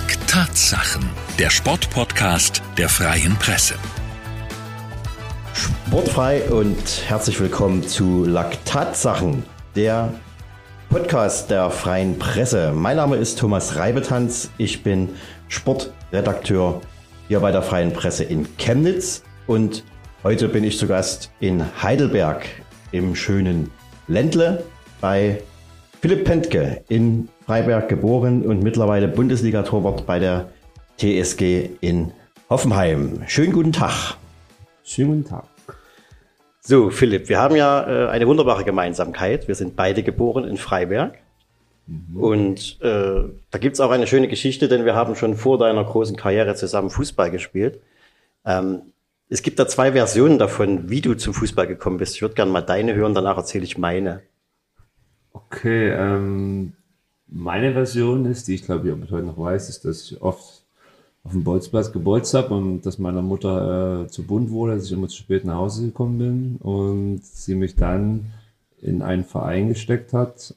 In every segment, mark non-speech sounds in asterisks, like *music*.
Lack Tatsachen, der Sportpodcast der Freien Presse. Sportfrei und herzlich willkommen zu Lack Tatsachen, der Podcast der Freien Presse. Mein Name ist Thomas Reibetanz. Ich bin Sportredakteur hier bei der Freien Presse in Chemnitz und heute bin ich zu Gast in Heidelberg im schönen Ländle bei Philipp Pentke in Freiberg geboren und mittlerweile Bundesliga-Torwart bei der TSG in Hoffenheim. Schönen guten Tag. Schönen guten Tag. So, Philipp, wir haben ja äh, eine wunderbare Gemeinsamkeit. Wir sind beide geboren in Freiberg. Mhm. Und äh, da gibt's auch eine schöne Geschichte, denn wir haben schon vor deiner großen Karriere zusammen Fußball gespielt. Ähm, es gibt da zwei Versionen davon, wie du zum Fußball gekommen bist. Ich würde gerne mal deine hören, danach erzähle ich meine. Okay, ähm, meine Version ist, die ich glaube ich auch heute noch weiß, ist, dass ich oft auf dem Bolzplatz gebolzt habe und dass meiner Mutter äh, zu bunt wurde, dass ich immer zu spät nach Hause gekommen bin und sie mich dann in einen Verein gesteckt hat,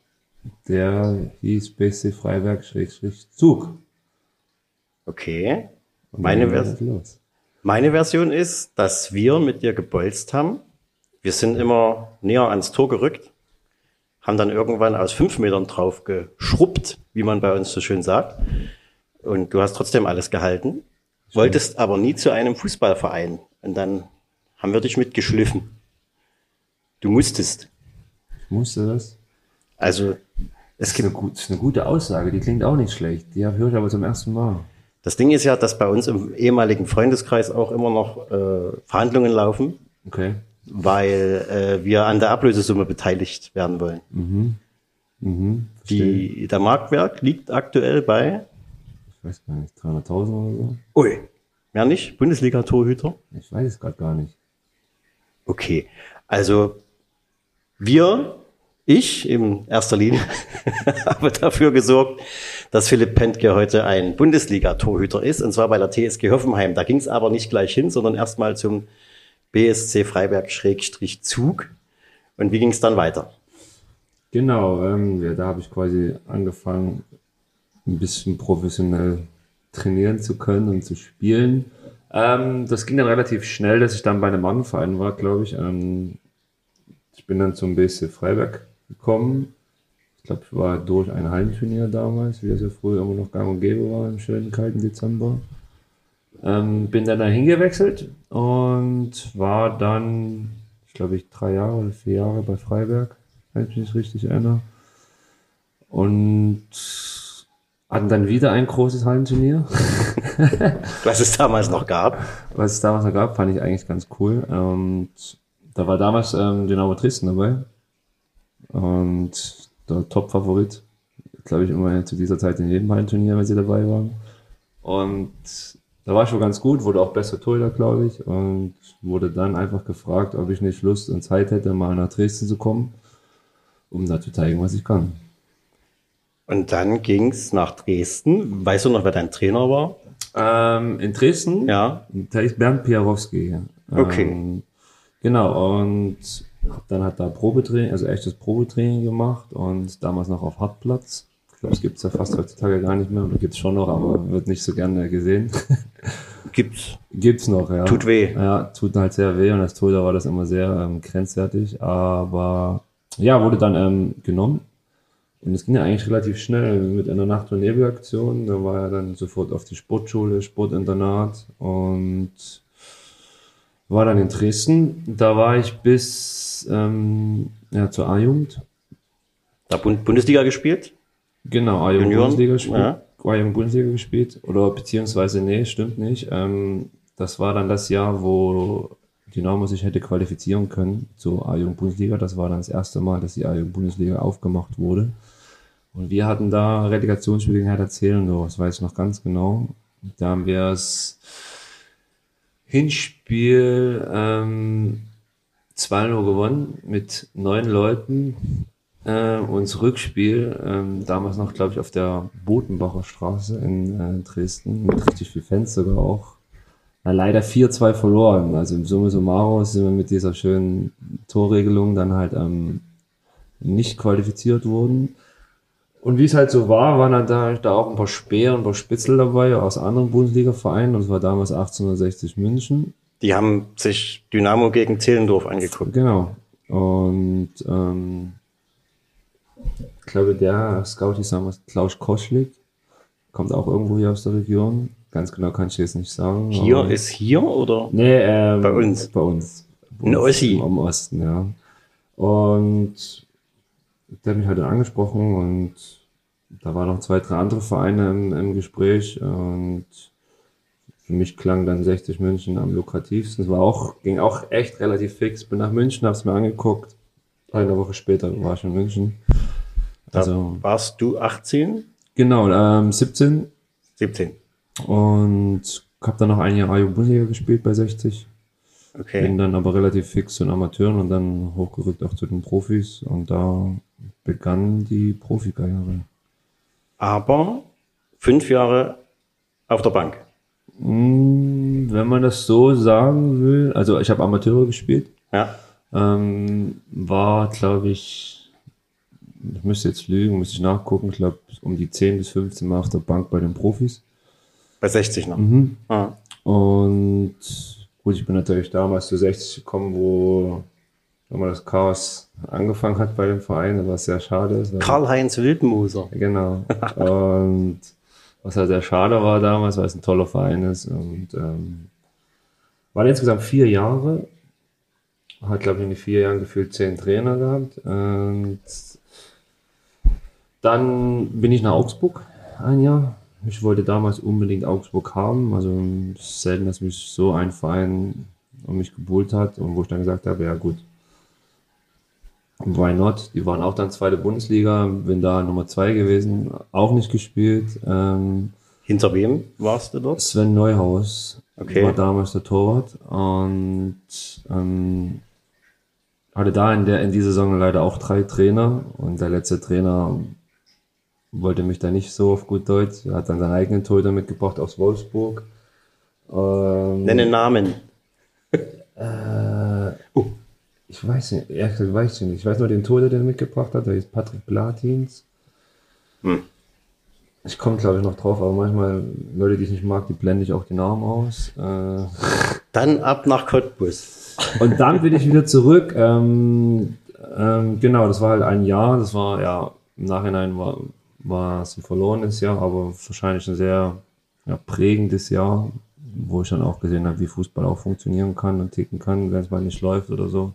der hieß BC Freiberg-Zug. Okay. Meine, Vers meine Version ist, dass wir mit dir gebolzt haben. Wir sind immer näher ans Tor gerückt haben dann irgendwann aus fünf Metern drauf geschrubbt, wie man bei uns so schön sagt. Und du hast trotzdem alles gehalten, wolltest aber nie zu einem Fußballverein. Und dann haben wir dich mitgeschliffen. Du musstest. Ich musste das? Also, es das gibt. Ist eine, das ist eine gute Aussage, die klingt auch nicht schlecht. Die höre ich aber zum ersten Mal. Das Ding ist ja, dass bei uns im ehemaligen Freundeskreis auch immer noch äh, Verhandlungen laufen. Okay weil äh, wir an der Ablösesumme beteiligt werden wollen. Mhm. Mhm, Die, der Marktwert liegt aktuell bei? Ich weiß gar nicht, 300.000 oder so. Ui, mehr nicht? Bundesliga-Torhüter? Ich weiß es gerade gar nicht. Okay, also wir, ich in erster Linie, *laughs* habe dafür gesorgt, dass Philipp Pentke heute ein Bundesliga-Torhüter ist, und zwar bei der TSG Hoffenheim. Da ging es aber nicht gleich hin, sondern erstmal zum BSC Freiberg-Zug. Und wie ging es dann weiter? Genau, ähm, ja, da habe ich quasi angefangen, ein bisschen professionell trainieren zu können und zu spielen. Ähm, das ging dann relativ schnell, dass ich dann bei einem Mannverein war, glaube ich. Ähm, ich bin dann zum BSC Freiberg gekommen. Ich glaube, ich war durch ein Heimturnier damals, wie das ja früher immer noch gang und gäbe war im schönen kalten Dezember. Ähm, bin dann dahin gewechselt und war dann, ich glaube, ich drei Jahre oder vier Jahre bei Freiberg, wenn ich mich richtig erinnere. Und hatten dann wieder ein großes Hallenturnier. *laughs* Was es damals noch gab. Was es damals noch gab, fand ich eigentlich ganz cool. Und da war damals ähm, Dynamo Dresden dabei. Und der Top-Favorit, glaube ich, immer zu dieser Zeit in jedem Hallenturnier, wenn sie dabei waren. Und da war ich schon ganz gut, wurde auch besser Torhüter, glaube ich, und wurde dann einfach gefragt, ob ich nicht Lust und Zeit hätte, mal nach Dresden zu kommen, um da zu zeigen, was ich kann. Und dann ging es nach Dresden. Weißt du noch, wer dein Trainer war? Ähm, in Dresden? Ja. Da ist Bernd Piarowski. Okay. Ähm, genau, und dann hat da Probetraining, also echtes Probetraining gemacht und damals noch auf Hartplatz glaube, es gibt es ja fast heutzutage gar nicht mehr. Oder gibt es schon noch, aber wird nicht so gerne gesehen. *laughs* Gibt's. Gibt's noch, ja. Tut weh. Ja, tut halt sehr weh und als Torhüter war das immer sehr ähm, grenzwertig. Aber ja, wurde dann ähm, genommen. Und es ging ja eigentlich relativ schnell mit einer Nacht- und Nebelaktion. Da war er dann sofort auf die Sportschule, Sportinternat und war dann in Dresden. Da war ich bis ähm, ja, zur A-Jugend. Da Bundesliga gespielt? Genau, A-Jugend Bundesliga gespielt. Ja. A-Jugend Bundesliga gespielt. Oder beziehungsweise, nee, stimmt nicht. Ähm, das war dann das Jahr, wo Dynamo sich hätte qualifizieren können zur A-Jugend Bundesliga. Das war dann das erste Mal, dass die A-Jugend Bundesliga aufgemacht wurde. Und wir hatten da Relegationsspiele gegen Hertha Zehlendorf, das weiß ich noch ganz genau. Da haben wir das Hinspiel ähm, 2-0 gewonnen mit neun Leuten äh, und Rückspiel, ähm, damals noch, glaube ich, auf der Botenbacher Straße in äh, Dresden, mit richtig viel Fans sogar auch. Na, leider 4-2 verloren. Also im Summe summarum sind wir mit dieser schönen Torregelung dann halt ähm, nicht qualifiziert worden. Und wie es halt so war, waren dann da, da auch ein paar Speer und ein paar Spitzel dabei aus anderen Bundesliga-Vereinen. Das war damals 1860 München. Die haben sich Dynamo gegen Zehlendorf angeguckt. Genau. Und ähm, ich glaube, der Scout hieß damals Klaus Koschlik. Kommt auch irgendwo hier aus der Region. Ganz genau kann ich jetzt nicht sagen. Hier ist hier oder? Nee, ähm, Bei uns. Bei uns. Ein Ossi. Im Osten, ja. Und der hat mich halt dann angesprochen und da waren noch zwei, drei andere Vereine im, im Gespräch und für mich klang dann 60 München am lukrativsten. Es war auch, ging auch echt relativ fix. Bin nach München, hab's mir angeguckt. Eine Woche später war ich in München. Also, Da warst du 18? genau, ähm, 17 17. und habe dann noch ein Jahr A-Jugend-Bundesliga gespielt bei 60. Bin Okay. dann aber relativ fix zu den Amateuren und dann hochgerückt auch zu den Profis und da begann die Profikarriere. Aber fünf Jahre auf der Bank. Mm, Wenn man das so sagen will, also ich habe Amateure gespielt, Ja. ähm, war glaube ich, ich müsste jetzt lügen, müsste ich nachgucken, ich glaube um die 10 bis 15 Mal auf der Bank bei den Profis. Bei 60 noch. Mhm. Ah. Und gut, ich bin natürlich damals zu 60 gekommen, wo man das Chaos angefangen hat bei dem Verein, was sehr schade ist. Karl-Heinz Wildmoser. Genau. *laughs* Und was halt sehr schade war damals, weil es ein toller Verein ist. Und ähm, war insgesamt vier Jahre. Hat, glaube ich, in den vier Jahren gefühlt zehn Trainer gehabt. Und dann bin ich nach Augsburg ein Jahr. Ich wollte damals unbedingt Augsburg haben. Also selten, dass mich so ein Verein um mich gebuhlt hat und wo ich dann gesagt habe, ja gut, Why not? Die waren auch dann zweite Bundesliga, bin da Nummer zwei gewesen, auch nicht gespielt. Ähm, Hinter wem warst du dort? Sven Neuhaus Okay. war damals der Torwart und ähm, hatte da in der in dieser Saison leider auch drei Trainer und der letzte Trainer wollte mich da nicht so auf gut Deutsch. Er hat dann seinen eigenen Torhüter mitgebracht aus Wolfsburg. Ähm, Nenne Namen. Ich weiß nicht, ehrlich gesagt weiß ich nicht. Ich weiß nur den Tode, den er mitgebracht hat, der ist Patrick Platins. Hm. Ich komme, glaube ich, noch drauf, aber manchmal, Leute, die ich nicht mag, die blende ich auch die Namen aus. Äh, Dann ab nach Cottbus. und dann bin ich wieder zurück. Ähm, ähm, genau, das war halt ein Jahr. Das war, ja, im Nachhinein war, war es ein verlorenes Jahr, aber wahrscheinlich ein sehr ja, prägendes Jahr, wo ich dann auch gesehen habe, wie Fußball auch funktionieren kann und ticken kann, wenn es mal nicht läuft oder so.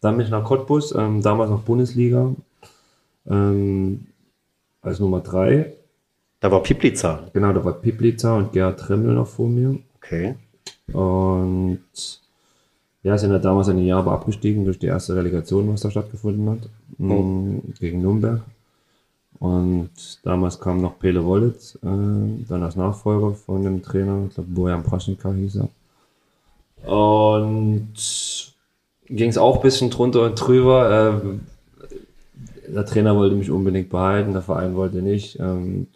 Dann bin ich nach Cottbus, ähm, damals noch Bundesliga, ähm, als Nummer drei. Da war Pipliza. Genau, da war Piplica und Gerhard Tremmel noch vor mir. Okay. Und ja, sind ja damals ein Jahr aber abgestiegen durch die erste Relegation, was da stattgefunden hat, mh, gegen Nürnberg. Und damals kam noch Pele Wollitz, äh, dann als Nachfolger von dem Trainer, ich glaube Bojan Praschnika hieß er. Und ging es auch ein bisschen drunter und drüber. Ähm, der Trainer wollte mich unbedingt behalten, der Verein wollte nicht. Und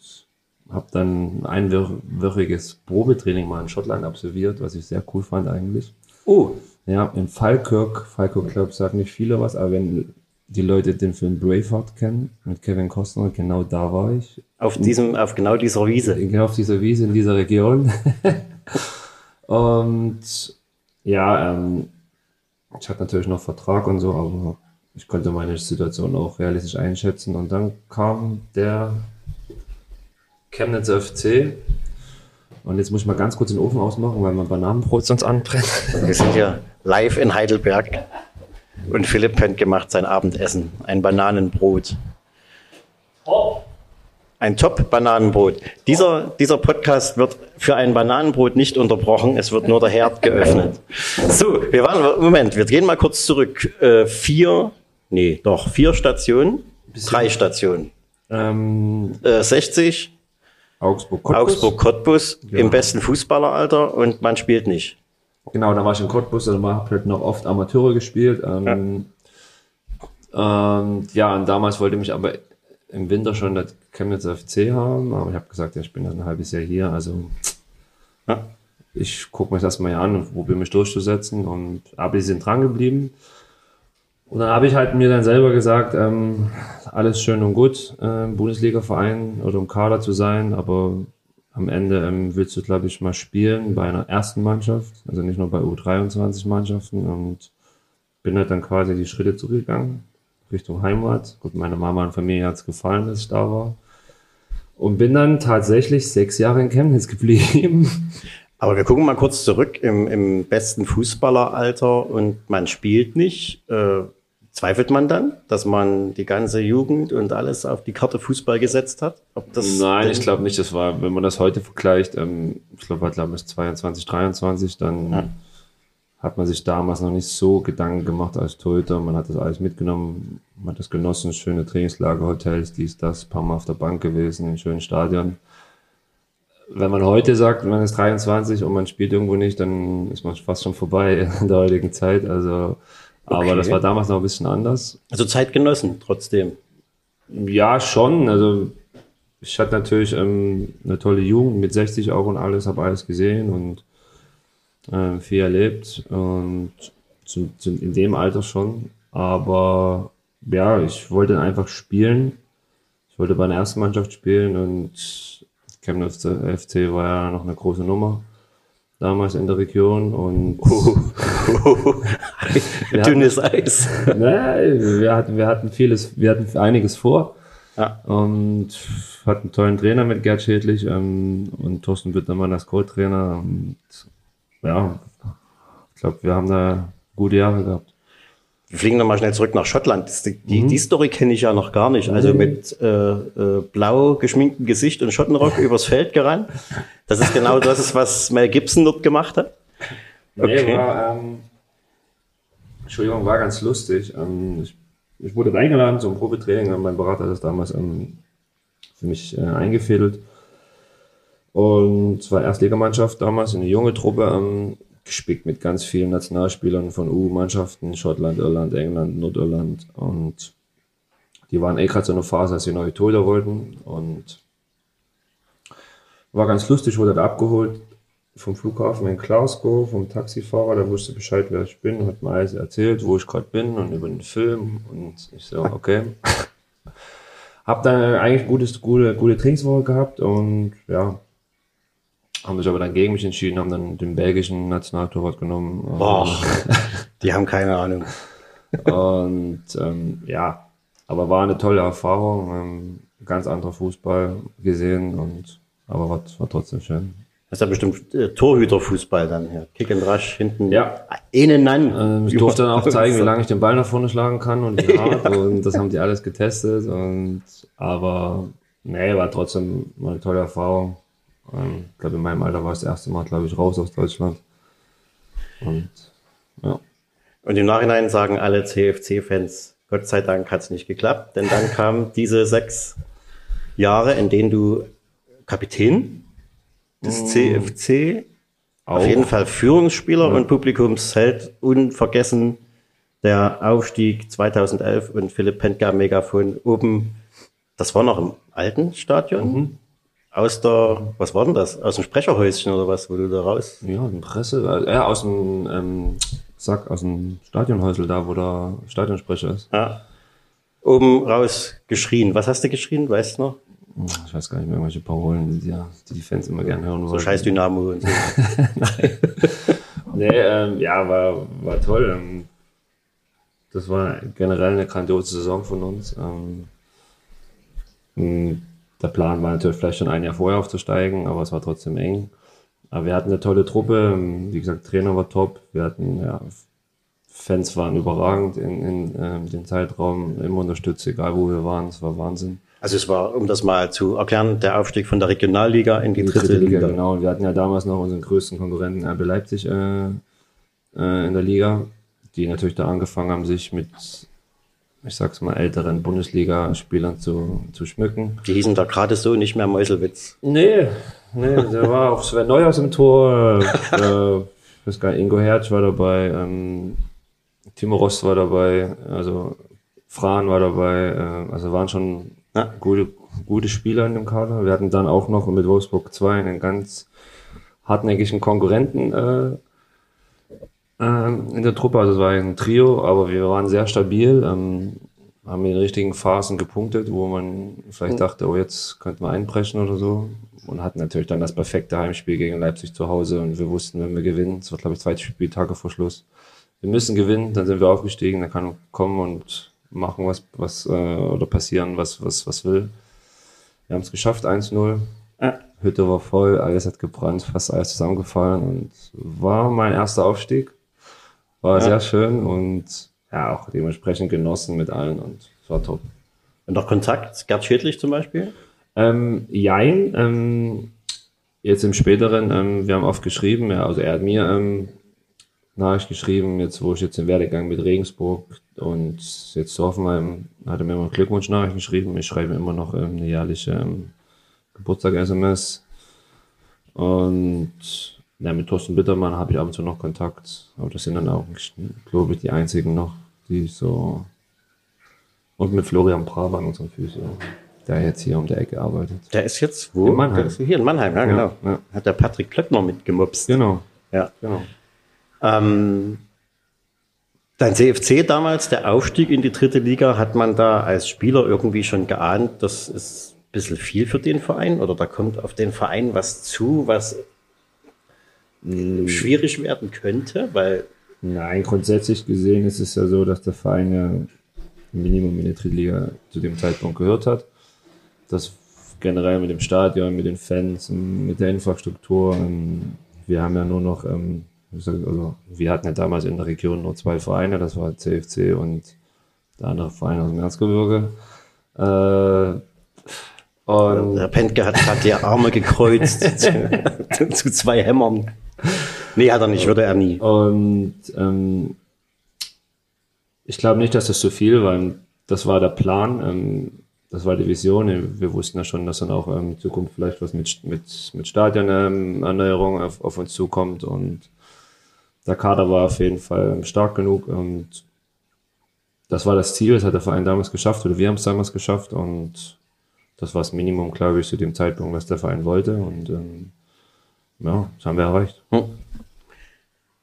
habe dann ein einwöchiges Probetraining mal in Schottland absolviert, was ich sehr cool fand eigentlich. Oh, Ja, in Falkirk. Falkirk, glaube ich, sagt nicht viele was, aber wenn die Leute den Film Braveheart kennen, mit Kevin Costner, genau da war ich. auf diesem, auf genau dieser Wiese. Genau auf dieser Wiese in dieser Region. *laughs* und ja, ähm, ich hatte natürlich noch Vertrag und so, aber ich konnte meine Situation auch realistisch einschätzen. Und dann kam der Chemnitz FC. Und jetzt muss ich mal ganz kurz den Ofen ausmachen, weil mein Bananenbrot sonst anbrennt. Wir sind hier live in Heidelberg. Und Philipp hat gemacht sein Abendessen. Ein Bananenbrot. Ein Top-Bananenbrot. Dieser, dieser Podcast wird für ein Bananenbrot nicht unterbrochen. Es wird nur der Herd geöffnet. So, wir waren, Moment, wir gehen mal kurz zurück. Äh, vier, nee, doch, vier Stationen. Drei Stationen. Ähm, Äh, 60, Augsburg, Cottbus. Augsburg, Cottbus, im besten Fußballeralter und man spielt nicht. Genau, da war ich in Cottbus, also habe halt noch oft Amateure gespielt. Ähm, ja. Ähm, ja, und damals wollte mich aber im Winter schon das Chemnitz FC haben, aber ich habe gesagt, ja, ich bin dann ein halbes Jahr hier, also Ja. ich gucke mir das mal hier an und probiere mich durchzusetzen. Und aber die sind dran geblieben. Und dann habe ich halt mir dann selber gesagt, ähm, alles schön und gut, äh, Bundesliga-Verein oder im Kader zu sein, aber am Ende ähm, willst du, glaube ich, mal spielen bei einer ersten Mannschaft, also nicht nur bei U23-Mannschaften und bin halt dann quasi die Schritte zurückgegangen Richtung Heimat. Gut, meine Mama und Familie hat es gefallen, dass ich da war. Und bin dann tatsächlich sechs Jahre in Chemnitz geblieben. *laughs* Aber wir gucken mal kurz zurück im, im besten Fußballeralter und man spielt nicht. Äh, zweifelt man dann, dass man die ganze Jugend und alles auf die Karte Fußball gesetzt hat? Nein, ich glaube nicht. Das war, wenn man das heute vergleicht, ähm, ich glaube, war glaube ich 22, 23, dann ja. hat man sich damals noch nicht so Gedanken gemacht als Torhüter. Man hat das alles mitgenommen, man hat das genossen, schöne Trainingslager, Hotels, dies, das, paar Mal auf der Bank gewesen, in schönen Stadion wenn man heute sagt, man ist 23 und man spielt irgendwo nicht, dann ist man fast schon vorbei *laughs* in der heutigen Zeit. Also, okay. aber das war damals noch ein bisschen anders. Also Zeitgenossen trotzdem. Ja, schon. Also ich hatte natürlich ähm, eine tolle Jugend mit 60 auch und alles, habe alles gesehen und äh, viel erlebt und zu, zu, in dem Alter schon. Aber ja, ich wollte einfach spielen. Ich wollte bei einer ersten Mannschaft spielen und Chemnitz FC war ja noch eine große Nummer damals in der Region und *laughs* uh, dünnes Eis. *laughs* Ne, wir hatten, wir hatten vieles, wir hatten einiges vor. Ja. Und hatten einen tollen Trainer mit Gerd Schädlich ähm, und Thorsten Wittnermann als Co-Trainer. Und ja, ich glaube, wir haben da gute Jahre gehabt. Wir fliegen nochmal schnell zurück nach Schottland. Die, mhm. die Story kenne ich ja noch gar nicht. Also mit äh, äh, blau geschminktem Gesicht und Schottenrock *laughs* übers Feld gerannt. Das ist genau das, was Mel Gibson dort gemacht hat. Okay. Nee, war, ähm, Entschuldigung, war ganz lustig. Ähm, ich, ich, wurde eingeladen zum Probetraining. Mein Berater hat das damals ähm, für mich äh, eingefädelt. Und es war Erstligamannschaft damals, eine junge Truppe. Ähm, gespickt mit ganz vielen Nationalspielern von U-Mannschaften, Schottland, Irland, England, Nordirland und die waren eh gerade so eine Phase, als sie neue Tode wollten und war ganz lustig, wurde da abgeholt vom Flughafen in Glasgow, vom Taxifahrer, der wusste Bescheid, wer ich bin, hat mir alles erzählt, wo ich gerade bin und über den Film und ich so, *laughs* okay. Hab dann eigentlich gutes, gute, gute Trainingswoche gehabt und ja, haben sich aber dann gegen mich entschieden, haben dann den belgischen Nationaltorwart genommen. Boah, *laughs* die haben keine Ahnung. Und ähm, ja, aber war eine tolle Erfahrung, ähm, ganz anderer Fußball gesehen und aber war, war trotzdem schön. Das ist ja bestimmt äh, Torhüterfußball dann hier. Kick and Rush hinten. Ja. Innen an. Ähm, ich durfte dann auch *laughs* zeigen, wie lange ich den Ball nach vorne schlagen kann und wie hart. ja. Und das haben die alles getestet. Und aber nee, war trotzdem eine tolle Erfahrung. Ähm, ich glaube, in meinem Alter war es das erste Mal, glaube ich, raus aus Deutschland. Und ja. Und im Nachhinein sagen alle CFC-Fans, Gott sei Dank hat es nicht geklappt, denn dann *laughs* kamen diese sechs Jahre, in denen du Kapitän des CFC, auch. auf jeden Fall Führungsspieler ja. und Publikumsheld, unvergessen der Aufstieg 2011 und Philipp Pentger Megafon oben, das war noch im alten Stadion. Mhm aus der, was war denn das? Aus dem Sprecherhäuschen oder was, wo du da raus? Ja, in Presse, äh, ja, aus dem, ähm, sag, aus dem Stadionhäusel da, wo der Stadionsprecher ist. Ja. Oben raus geschrien. Was hast du geschrien, weißt du noch? Hm, ich weiß gar nicht mehr, irgendwelche Parolen, die, ja, die die Fans immer gerne hören wollen. So scheiß Dynamo und so. Nein. *laughs* nee, ähm, ja, war, war toll. Ähm, das war generell eine grandiose Saison von uns. Ähm, hm, der Plan war natürlich vielleicht schon ein Jahr vorher aufzusteigen, aber es war trotzdem eng. Aber wir hatten eine tolle Truppe. Wie gesagt, Trainer war top. Wir hatten, ja, Fans waren überragend in, in äh, den Zeitraum, immer unterstützt, egal wo wir waren. Es war Wahnsinn. Also es war, um das mal zu erklären, der Aufstieg von der Regionalliga in die, die dritte, dritte, Liga. Liga. Genau, wir hatten ja damals noch unseren größten Konkurrenten RB Leipzig äh, äh, in der Liga, die natürlich da angefangen haben, sich mit ich sag's mal, älteren Bundesligaspielern zu, zu schmücken. Die hießen da gerade so nicht mehr Meuselwitz. Nee, nee, da war auch Sven Neuhaus im Tor, äh, ich weiß gar nicht, Ingo Hertz war dabei, ähm, Timo Rost war dabei, also Fran war dabei, äh, also waren schon ja. gute, gute Spieler in dem Kader. Wir hatten dann auch noch mit Wolfsburg 2 einen ganz hartnäckigen Konkurrenten äh, Ähm, in der Truppe, also es war ein Trio, aber wir waren sehr stabil, ähm, haben in den richtigen Phasen gepunktet, wo man vielleicht mhm. dachte, oh, jetzt könnten wir einbrechen oder so. Und hatten natürlich dann das perfekte Heimspiel gegen Leipzig zu Hause und wir wussten, wenn wir gewinnen, es wird glaube ich zwei Spieltage vor Schluss, wir müssen gewinnen, dann sind wir aufgestiegen, dann kann kommen und machen was, was äh, oder passieren, was, was, was will. Wir haben es geschafft, 1-0. Ja. Hütte war voll, alles hat gebrannt, fast alles zusammengefallen und war mein erster Aufstieg. War ja. sehr schön und ja, auch dementsprechend genossen mit allen und es war top. Und noch Kontakt, Gerd Schädlich zum Beispiel? Ähm, jein, ähm, jetzt im späteren, ähm, wir haben oft geschrieben, ja, also er hat mir ähm, Nachricht geschrieben, jetzt wo ich jetzt im Werdegang mit Regensburg und jetzt zu Hoffenheim hat er mir immer Glückwunsch-Nachricht geschrieben. Ich schreibe immer noch ähm, eine jährliche ähm, Geburtstag-SMS. Und ja, mit Thorsten Bittermann habe ich ab und zu noch Kontakt. Aber das sind dann auch, glaube ich, die einzigen noch, die so. Und mit Florian Brabant, unserem Physio, der jetzt hier um der Ecke arbeitet. Der ist jetzt wo? In Mannheim. hier in Mannheim, ja, genau. Ja. Hat der Patrick Plöckner mitgemupst. Genau. Ja, genau. Ähm, dein CFC damals, der Aufstieg in die dritte Liga, hat man da als Spieler irgendwie schon geahnt, das ist ein bisschen viel für den Verein oder da kommt auf den Verein was zu, was schwierig werden könnte, weil. Nein, grundsätzlich gesehen ist es ja so, dass der Verein ja Minimum in der Drittliga zu dem Zeitpunkt gehört hat. Das generell mit dem Stadion, mit den Fans, mit der Infrastruktur. Ähm, wir haben ja nur noch ähm, also wir hatten ja damals in der Region nur zwei Vereine, das war CFC und der andere Verein aus dem Erzgebirge. Und der Pentke hat gerade die Arme gekreuzt *laughs* zu, zu, zwei Hämmern. Nee, hat er nicht, würde er nie. Und ähm, ich glaube nicht, dass das so viel war. Das war der Plan, ähm, das war die Vision. Wir wussten ja schon, dass dann auch ähm, in Zukunft vielleicht was mit, mit, mit Stadionerneuerung ähm, auf, auf uns zukommt und der Kader war auf jeden Fall stark genug und das war das Ziel, das hat der Verein damals geschafft oder wir haben es damals geschafft und das war das Minimum, glaube ich, zu dem Zeitpunkt, was der Verein wollte und ähm, ja, das haben wir erreicht. Hm.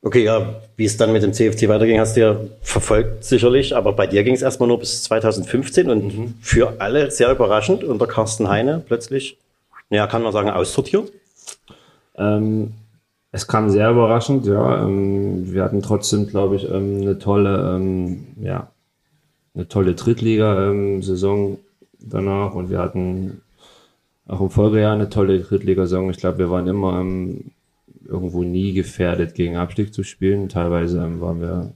Okay, ja, wie es dann mit dem CFC weiterging, hast du ja verfolgt sicherlich, aber bei dir ging es erstmal nur bis 2015 und mhm. für alle sehr überraschend unter Carsten Heine plötzlich, ja, kann man sagen, aussortiert. Ähm, es kam sehr überraschend, ja. Ähm, wir hatten trotzdem, glaube ich, ähm, eine tolle, ähm, ja, eine tolle Drittliga-Saison danach und wir hatten auch im Folgejahr eine tolle Drittligasaison. Ich glaube, wir waren immer irgendwo nie gefährdet, gegen Abstieg zu spielen. Teilweise waren wir,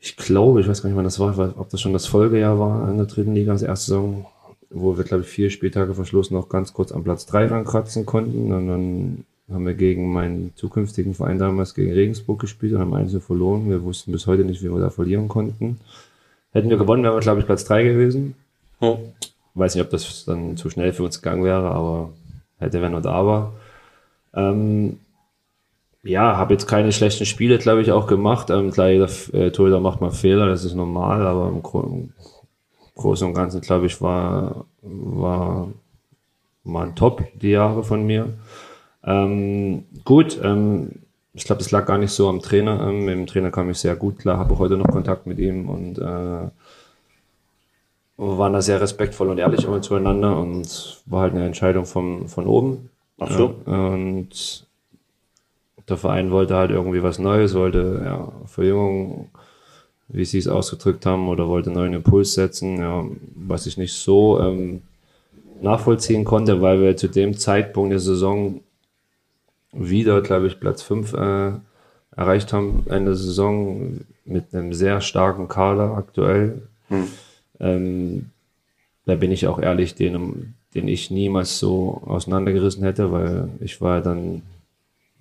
ich glaube, ich weiß gar nicht, wann das war, ob das schon das Folgejahr war in der dritten Liga, als erste Saison, wo wir, glaube ich, vier Spieltage vor Schluss noch ganz kurz am Platz drei rankratzen konnten und dann haben wir gegen meinen zukünftigen Verein damals gegen Regensburg gespielt und haben einzeln verloren. Wir wussten bis heute nicht, wie wir da verlieren konnten. Hätten wir gewonnen, wären wir, glaube ich, Platz 3 gewesen. Hm. Weiß nicht, ob das dann zu schnell für uns gegangen wäre, aber hätte, wenn und aber. Ähm, ja, habe jetzt keine schlechten Spiele, glaube ich, auch gemacht. Ähm, klar, jeder äh, Torhüter macht mal Fehler, das ist normal, aber im, Gro im Großen und Ganzen, glaube ich, war, war, waren top die Jahre von mir. Ähm, gut, ähm, ich glaube, das lag gar nicht so am Trainer. Ähm, mit dem Trainer kam ich sehr gut klar, habe heute noch Kontakt mit ihm und äh, waren da sehr respektvoll und ehrlich immer zueinander und war halt eine Entscheidung vom, von oben. Ach so. Ja, und der Verein wollte halt irgendwie was Neues, wollte ja, Verjüngung, wie sie es ausgedrückt haben, oder wollte neuen Impuls setzen, ja, was ich nicht so ähm, nachvollziehen konnte, weil wir zu dem Zeitpunkt der Saison wieder, glaube ich, Platz 5 äh, erreicht haben, eine Saison mit einem sehr starken Kader aktuell. Hm. Ähm, da bin ich auch ehrlich, den, den ich niemals so auseinandergerissen hätte, weil ich war dann,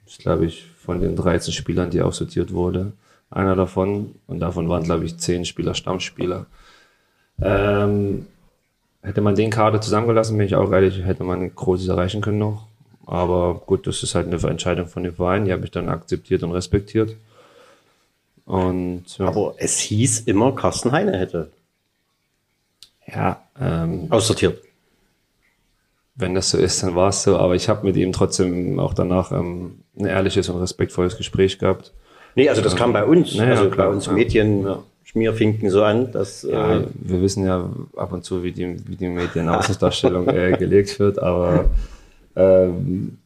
ich glaube ich, von den 13 Spielern, die aussortiert wurde, einer davon. Und davon waren, glaube ich, 10 Spieler Stammspieler. Ähm, hätte man den Kader zusammengelassen, bin ich auch ehrlich, hätte man Großes erreichen können noch. Aber gut, das ist halt eine Entscheidung von dem Verein, die habe ich dann akzeptiert und respektiert. Und, ja. Aber es hieß immer, Carsten Heine hätte. Ja. Ähm, Aussortiert. Wenn das so ist, dann war es so. Aber ich habe mit ihm trotzdem auch danach ähm, ein ehrliches und respektvolles Gespräch gehabt. Nee, also das kam bei uns, Naja, also klar, bei uns ja. Medien, Ja. Schmierfinken so an, dass Ja, äh, wir wissen ja ab und zu, wie die, wie die Medienaußendarstellung äh, gelegt wird, aber ähm,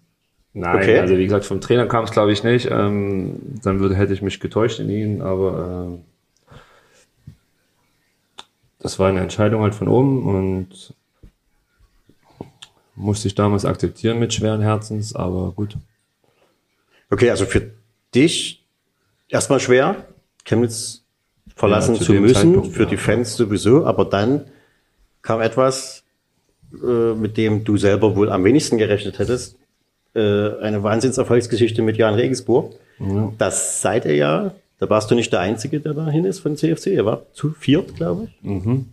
nein, Okay. also wie gesagt, vom Trainer kam es glaube ich nicht. Ähm, dann würde, hätte ich mich getäuscht in ihn, aber ähm, das war eine Entscheidung halt von oben und musste ich damals akzeptieren mit schweren Herzens, aber gut. okay, also für dich erstmal schwer, Chemnitz verlassen Ja, zu zu müssen, Zeitpunkt, für ja. die Fans sowieso, aber dann kam etwas, äh, mit dem du selber wohl am wenigsten gerechnet hättest, äh, eine Wahnsinnserfolgsgeschichte mit Jan Regensburg. Ja. Das seid ihr ja, da warst du nicht der Einzige, der dahin ist von CFC, ihr wart zu viert, glaube ich. Mhm.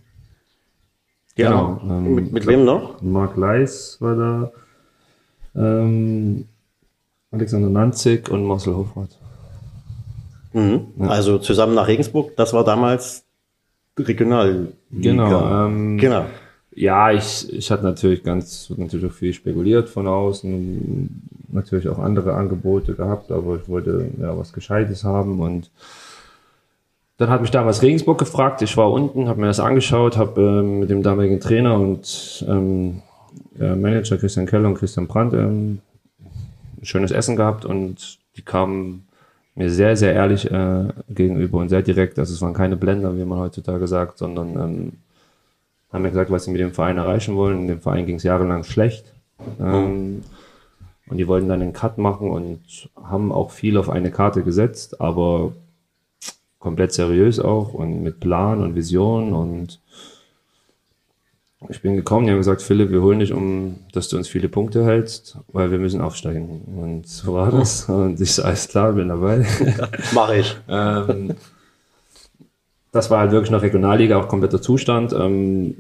Ja, Genau, ähm, mit, mit wem noch? Marc Leis war da, ähm, Alexander Nanzig und Marcel Hofrath. Mhm. Also zusammen nach Regensburg, das war damals Regional. Genau, ähm, genau. Ja, ich, ich hatte natürlich ganz, natürlich auch viel spekuliert von außen, natürlich auch andere Angebote gehabt, aber ich wollte ja was Gescheites haben und dann hat mich damals Regensburg gefragt, ich war unten, habe mir das angeschaut, habe ähm, mit dem damaligen Trainer und ähm, äh, Manager Christian Keller und Christian Brandt ähm, ein schönes Essen gehabt und die kamen mir sehr, sehr ehrlich äh, gegenüber und sehr direkt. Also es waren keine Blender, wie man heutzutage sagt, sondern ähm, haben mir gesagt, was sie mit dem Verein erreichen wollen. Dem Verein ging es jahrelang schlecht. Ähm, und die wollten dann einen Cut machen und haben auch viel auf eine Karte gesetzt, aber komplett seriös auch und mit Plan und Vision und ich bin gekommen, die haben gesagt, Philipp, wir holen dich, um, dass du uns viele Punkte hältst, weil wir müssen aufsteigen. Und so war das. Und ich so, alles klar, bin dabei. *laughs* Mache ich. ähm, das war halt wirklich noch Regionalliga, auch kompletter Zustand. Ähm,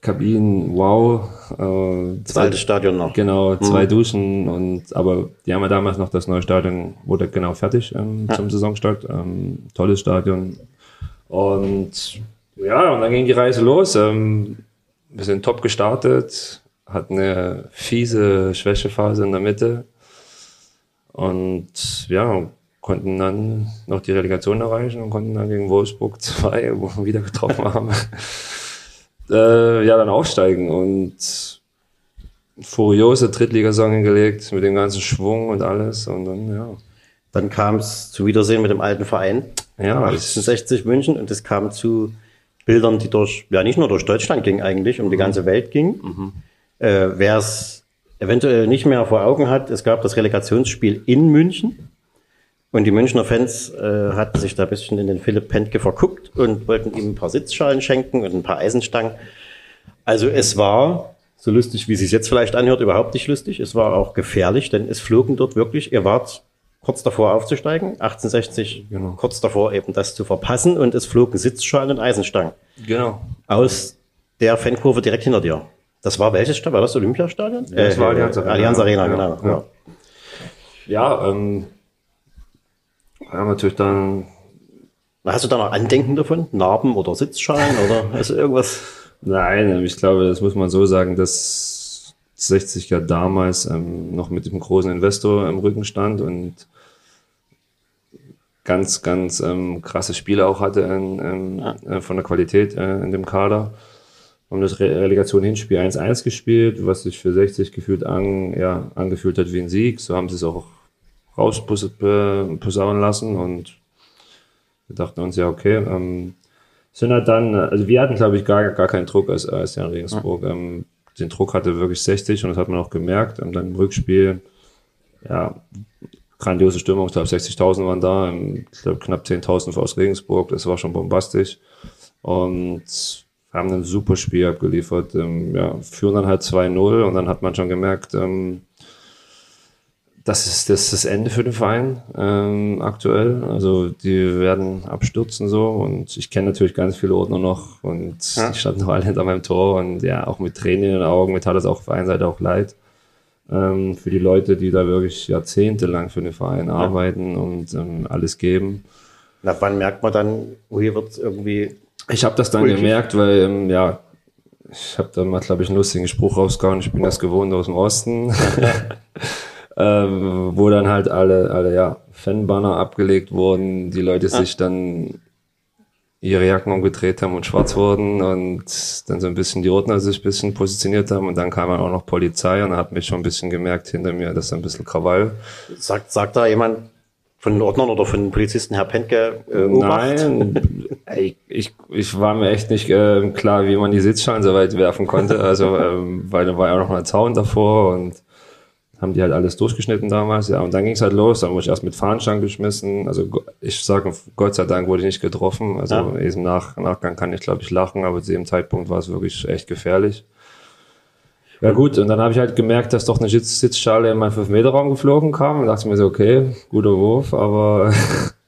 Kabinen, wow. Äh, alte Stadion noch. Genau, zwei Duschen und aber die haben ja damals noch das neue Stadion, wurde genau fertig ähm, zum Saisonstart. Ähm, tolles Stadion. Und ja, und dann ging die Reise los. Ähm, wir sind top gestartet, hatten eine fiese Schwächephase in der Mitte und ja, konnten dann noch die Relegation erreichen und konnten dann gegen Wolfsburg 2, wo wir wieder getroffen haben, *laughs* äh, ja, dann aufsteigen und furiose Drittligasaison hingelegt mit dem ganzen Schwung und alles und dann, ja. Dann kam es zu Wiedersehen mit dem alten Verein. Ja, ich, 1860 München und es kam zu Bildern, die durch, ja nicht nur durch Deutschland ging eigentlich, um die ganze Welt ging. Äh, Wer es eventuell nicht mehr vor Augen hat, es gab das Relegationsspiel in München und die Münchner Fans äh, hatten sich da ein bisschen in den Philipp Pentke verguckt und wollten ihm ein paar Sitzschalen schenken und ein paar Eisenstangen. Also es war, so lustig wie es sich jetzt vielleicht anhört, überhaupt nicht lustig. Es war auch gefährlich, denn es flogen dort wirklich, ihr wart kurz davor aufzusteigen, 1860 Genau. kurz davor eben das zu verpassen und es flogen Sitzschalen und Eisenstangen genau. aus der Fankurve direkt hinter dir. Das war welches Stadion? War das Olympiastadion? Äh, das war Allianz Arena. Allianz Arena, Ja, genau. ja. Ja, ähm, wir haben natürlich dann Hast du da noch Andenken davon? Narben oder Sitzschalen oder *laughs* also irgendwas? Nein, ich glaube, das muss man so sagen, dass 60 ja damals ähm, noch mit dem großen Investor im Rücken stand und ganz, ganz ähm, krasse Spiele auch hatte in, in, äh, von der Qualität äh, in dem Kader. Haben das Re Relegation Hinspiel 1-1 gespielt, was sich für 60 gefühlt an, ja, angefühlt hat wie ein Sieg. So haben sie es auch rausposaunen lassen und wir dachten uns, ja, okay, ähm, sind halt dann, also wir hatten, glaube ich, gar, gar keinen Druck als, als Jan Regensburg. Ähm, den Druck hatte wirklich 60 und das hat man auch gemerkt. Ähm, dann im Rückspiel, ja, grandiose Stimmung. Ich glaube, 60.000 waren da, ähm, ich glaube, knapp 10.000 aus Regensburg. Das war schon bombastisch. Und haben ein super Spiel abgeliefert. Ähm, ja, führen dann halt 2-0 und dann hat man schon gemerkt, ähm, das ist, das ist das Ende für den Verein ähm, aktuell. Also die werden abstürzen so und ich kenne natürlich ganz viele Ordner noch und Ja. die standen noch alle hinter meinem Tor und ja, auch mit Tränen in den Augen, mir tat es auch auf der einen Seite auch leid. Ähm, für die Leute, die da wirklich jahrzehntelang für den Verein arbeiten und ähm, alles geben. Na, wann merkt man dann, oh, hier wird irgendwie Ich habe das dann Ulkig. gemerkt, weil ähm, ja, ich habe da mal, glaube ich, einen lustigen Spruch rausgehauen. Ich bin das gewohnt aus dem Osten. *laughs* ähm, wo dann halt alle, alle ja, Fanbanner abgelegt wurden, die Leute sich dann ihre Jacken umgedreht haben und schwarz wurden und dann so ein bisschen die Ordner sich ein bisschen positioniert haben und dann kam dann auch noch Polizei und hat mich schon ein bisschen gemerkt hinter mir, dass da ein bisschen Krawall. Sagt, sagt da jemand von den Ordnern oder von den Polizisten, Herr Pentke, äh, Obacht? Nein, *laughs* ey, ich, ich war mir echt nicht äh, klar, wie man die Sitzschalen so weit werfen konnte, also ähm, weil da war ja noch mal ein Zaun davor und haben die halt alles durchgeschnitten damals, ja, und dann ging es halt los, dann wurde ich erst mit Fahnenstangen geschmissen, also ich sage, Gott sei Dank wurde ich nicht getroffen, also Ja. im Nach Nachgang kann ich glaube ich lachen, aber zu dem Zeitpunkt war es wirklich echt gefährlich. Ja gut, und dann habe ich halt gemerkt, dass doch eine Sitz Sitzschale in meinen 5-Meter-Raum geflogen kam und dachte mir so, okay, guter Wurf, aber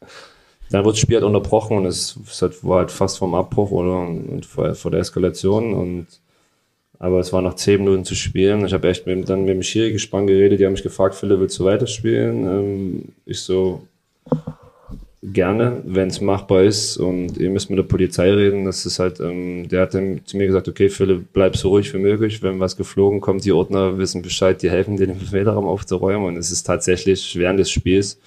*laughs* dann wurde das Spiel halt unterbrochen und es, es war halt fast vom Abbruch oder und vor, vor der Eskalation und aber es war nach zehn Minuten zu spielen. Ich habe echt mit, dann mit dem Schiri gespannt geredet. Die haben mich gefragt, Philipp, willst du weiterspielen? Ähm, ich so, gerne, wenn es machbar ist. Und ihr müsst mit der Polizei reden. Das ist halt, ähm, der hat dann zu mir gesagt, okay, Philipp, bleib so ruhig wie möglich. Wenn was geflogen kommt, die Ordner wissen Bescheid, die helfen dir, den Meterraum aufzuräumen. Und es ist tatsächlich während des Spiels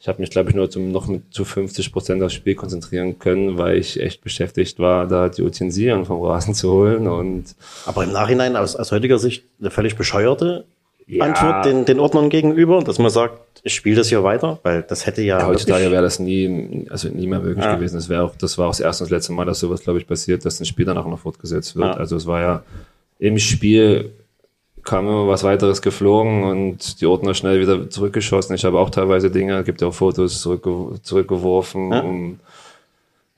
ich habe mich, glaube ich, nur zum, noch mit zu 50 Prozent aufs Spiel konzentrieren können, weil ich echt beschäftigt war, da die Utensilien vom Rasen zu holen. Und Aber im Nachhinein aus, aus heutiger Sicht eine völlig bescheuerte Ja. Antwort den, den Ordnern gegenüber, dass man sagt, ich spiele das hier weiter, weil das hätte ja, ja, heutzutage wäre das nie, also nie mehr möglich Ja. gewesen. Das wäre auch, das war auch das erste und das letzte Mal, dass sowas, glaube ich, passiert, dass ein Spiel danach noch fortgesetzt wird. Also es war ja im Spiel kam immer was weiteres geflogen und die Ordner schnell wieder zurückgeschossen. Ich habe auch teilweise Dinge, gibt ja auch Fotos zurückge zurückgeworfen. Ja. Um,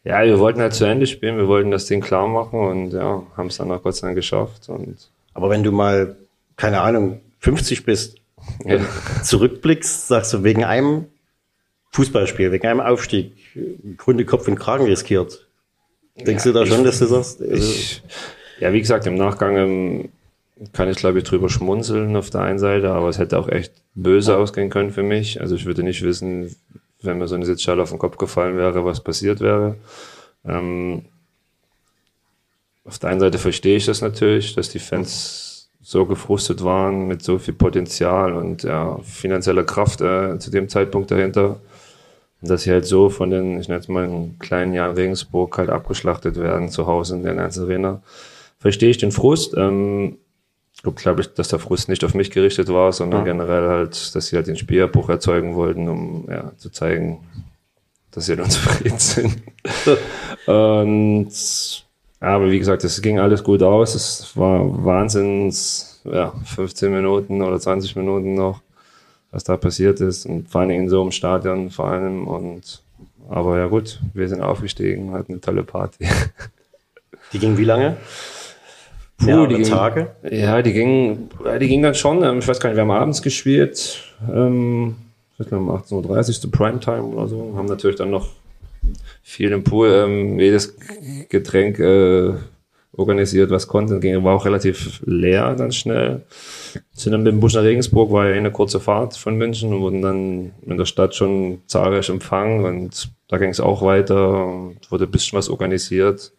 ja, wir wollten halt zu Ende spielen, wir wollten das Ding klar machen und ja, haben es dann auch Gott sei Dank geschafft. Und aber wenn du mal, keine Ahnung, 50 bist, ja. zurückblickst, sagst du, wegen einem Fußballspiel, wegen einem Aufstieg, im Grunde Kopf und Kragen riskiert. Denkst Ja, du da ich- schon, dass du sagst, also, Ich, ja, wie gesagt, im Nachgang ähm, kann ich, glaube ich, drüber schmunzeln auf der einen Seite, aber es hätte auch echt böse ausgehen können für mich. Also ich würde nicht wissen, wenn mir so eine Sitzschale auf den Kopf gefallen wäre, was passiert wäre. Ähm, auf der einen Seite verstehe ich das natürlich, dass die Fans so gefrustet waren mit so viel Potenzial und ja, finanzieller Kraft äh, zu dem Zeitpunkt dahinter. Und dass sie halt so von den, ich nenne es mal einen kleinen Jahren Regensburg halt abgeschlachtet werden zu Hause in der ganzen Arena. Verstehe ich den Frust. Ähm, glaube ich, dass der Frust nicht auf mich gerichtet war, sondern Ja. generell halt, dass sie halt den Spielabbruch erzeugen wollten, um ja, zu zeigen, dass sie halt *laughs* unzufrieden sind. *laughs* Und aber wie gesagt, es ging alles gut aus. Es war Wahnsinns, ja, 15 Minuten oder 20 Minuten noch, was da passiert ist. Und vor allem in so einem Stadion vor allem. Und aber ja gut, wir sind aufgestiegen, hatten eine tolle Party. *laughs* die ging wie lange? Puh, die ging- Tage? Ja, die ging, ja, die ging dann schon. ähm, Ich weiß gar nicht, wir haben abends gespielt. Ähm, ich glaube um 18.30 Uhr zu Primetime oder so. Haben natürlich dann noch viel im Pool, ähm, jedes Getränk äh, organisiert, was konnte. Ging, war auch relativ leer dann schnell. Sind dann mit dem Bus nach Regensburg, war ja eh eine kurze Fahrt von München und wurden dann in der Stadt schon zahlreich empfangen und da ging es auch weiter und wurde ein bisschen was organisiert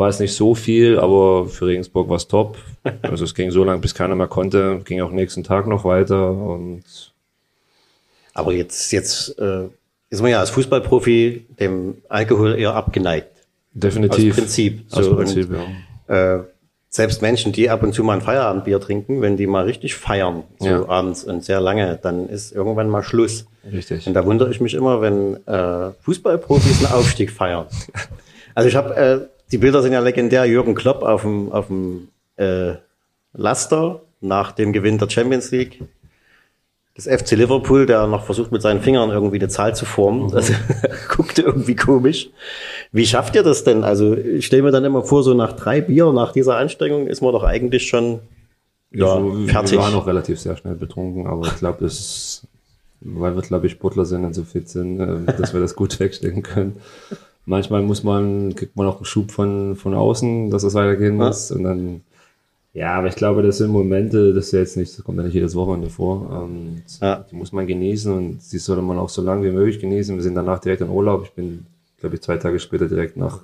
war es nicht so viel, aber für Regensburg war es top. Also es ging so lange, bis keiner mehr konnte, ging auch nächsten Tag noch weiter und Aber jetzt, jetzt äh, ist man ja als Fußballprofi dem Alkohol eher abgeneigt. definitiv. Aus Prinzip. Aus So, Prinzip, ja. Äh, selbst Menschen, die ab und zu mal ein Feierabendbier trinken, wenn die mal richtig feiern, so Ja. abends und sehr lange, dann ist irgendwann mal Schluss. Richtig. Und da wundere ich mich immer, wenn äh, Fußballprofis einen Aufstieg feiern. *laughs* Also ich habe, äh, die Bilder sind ja legendär, Jürgen Klopp auf dem, auf dem äh, Laster nach dem Gewinn der Champions League. Das FC Liverpool, der noch versucht mit seinen Fingern irgendwie eine Zahl zu formen. *laughs* Das guckte irgendwie komisch. Wie schafft ihr das denn? Also ich stelle mir dann immer vor, so nach drei Bier, nach dieser Anstrengung ist man doch eigentlich schon ja, Also, fertig. Wir waren auch relativ sehr schnell betrunken, aber ich glaube, das ist, weil wir, glaube ich, Sportler sind und so fit sind, äh, dass wir das gut *laughs* wegstecken können. Manchmal muss man, kriegt man auch einen Schub von, von außen, dass es weitergehen Ja. muss. Und dann, ja, aber ich glaube, das sind Momente, das ist ja jetzt nicht, das kommt ja nicht jedes Wochenende vor. Und Ja. die muss man genießen und die sollte man auch so lange wie möglich genießen. Wir sind danach direkt in Urlaub. Ich bin, glaube ich, zwei Tage später direkt nach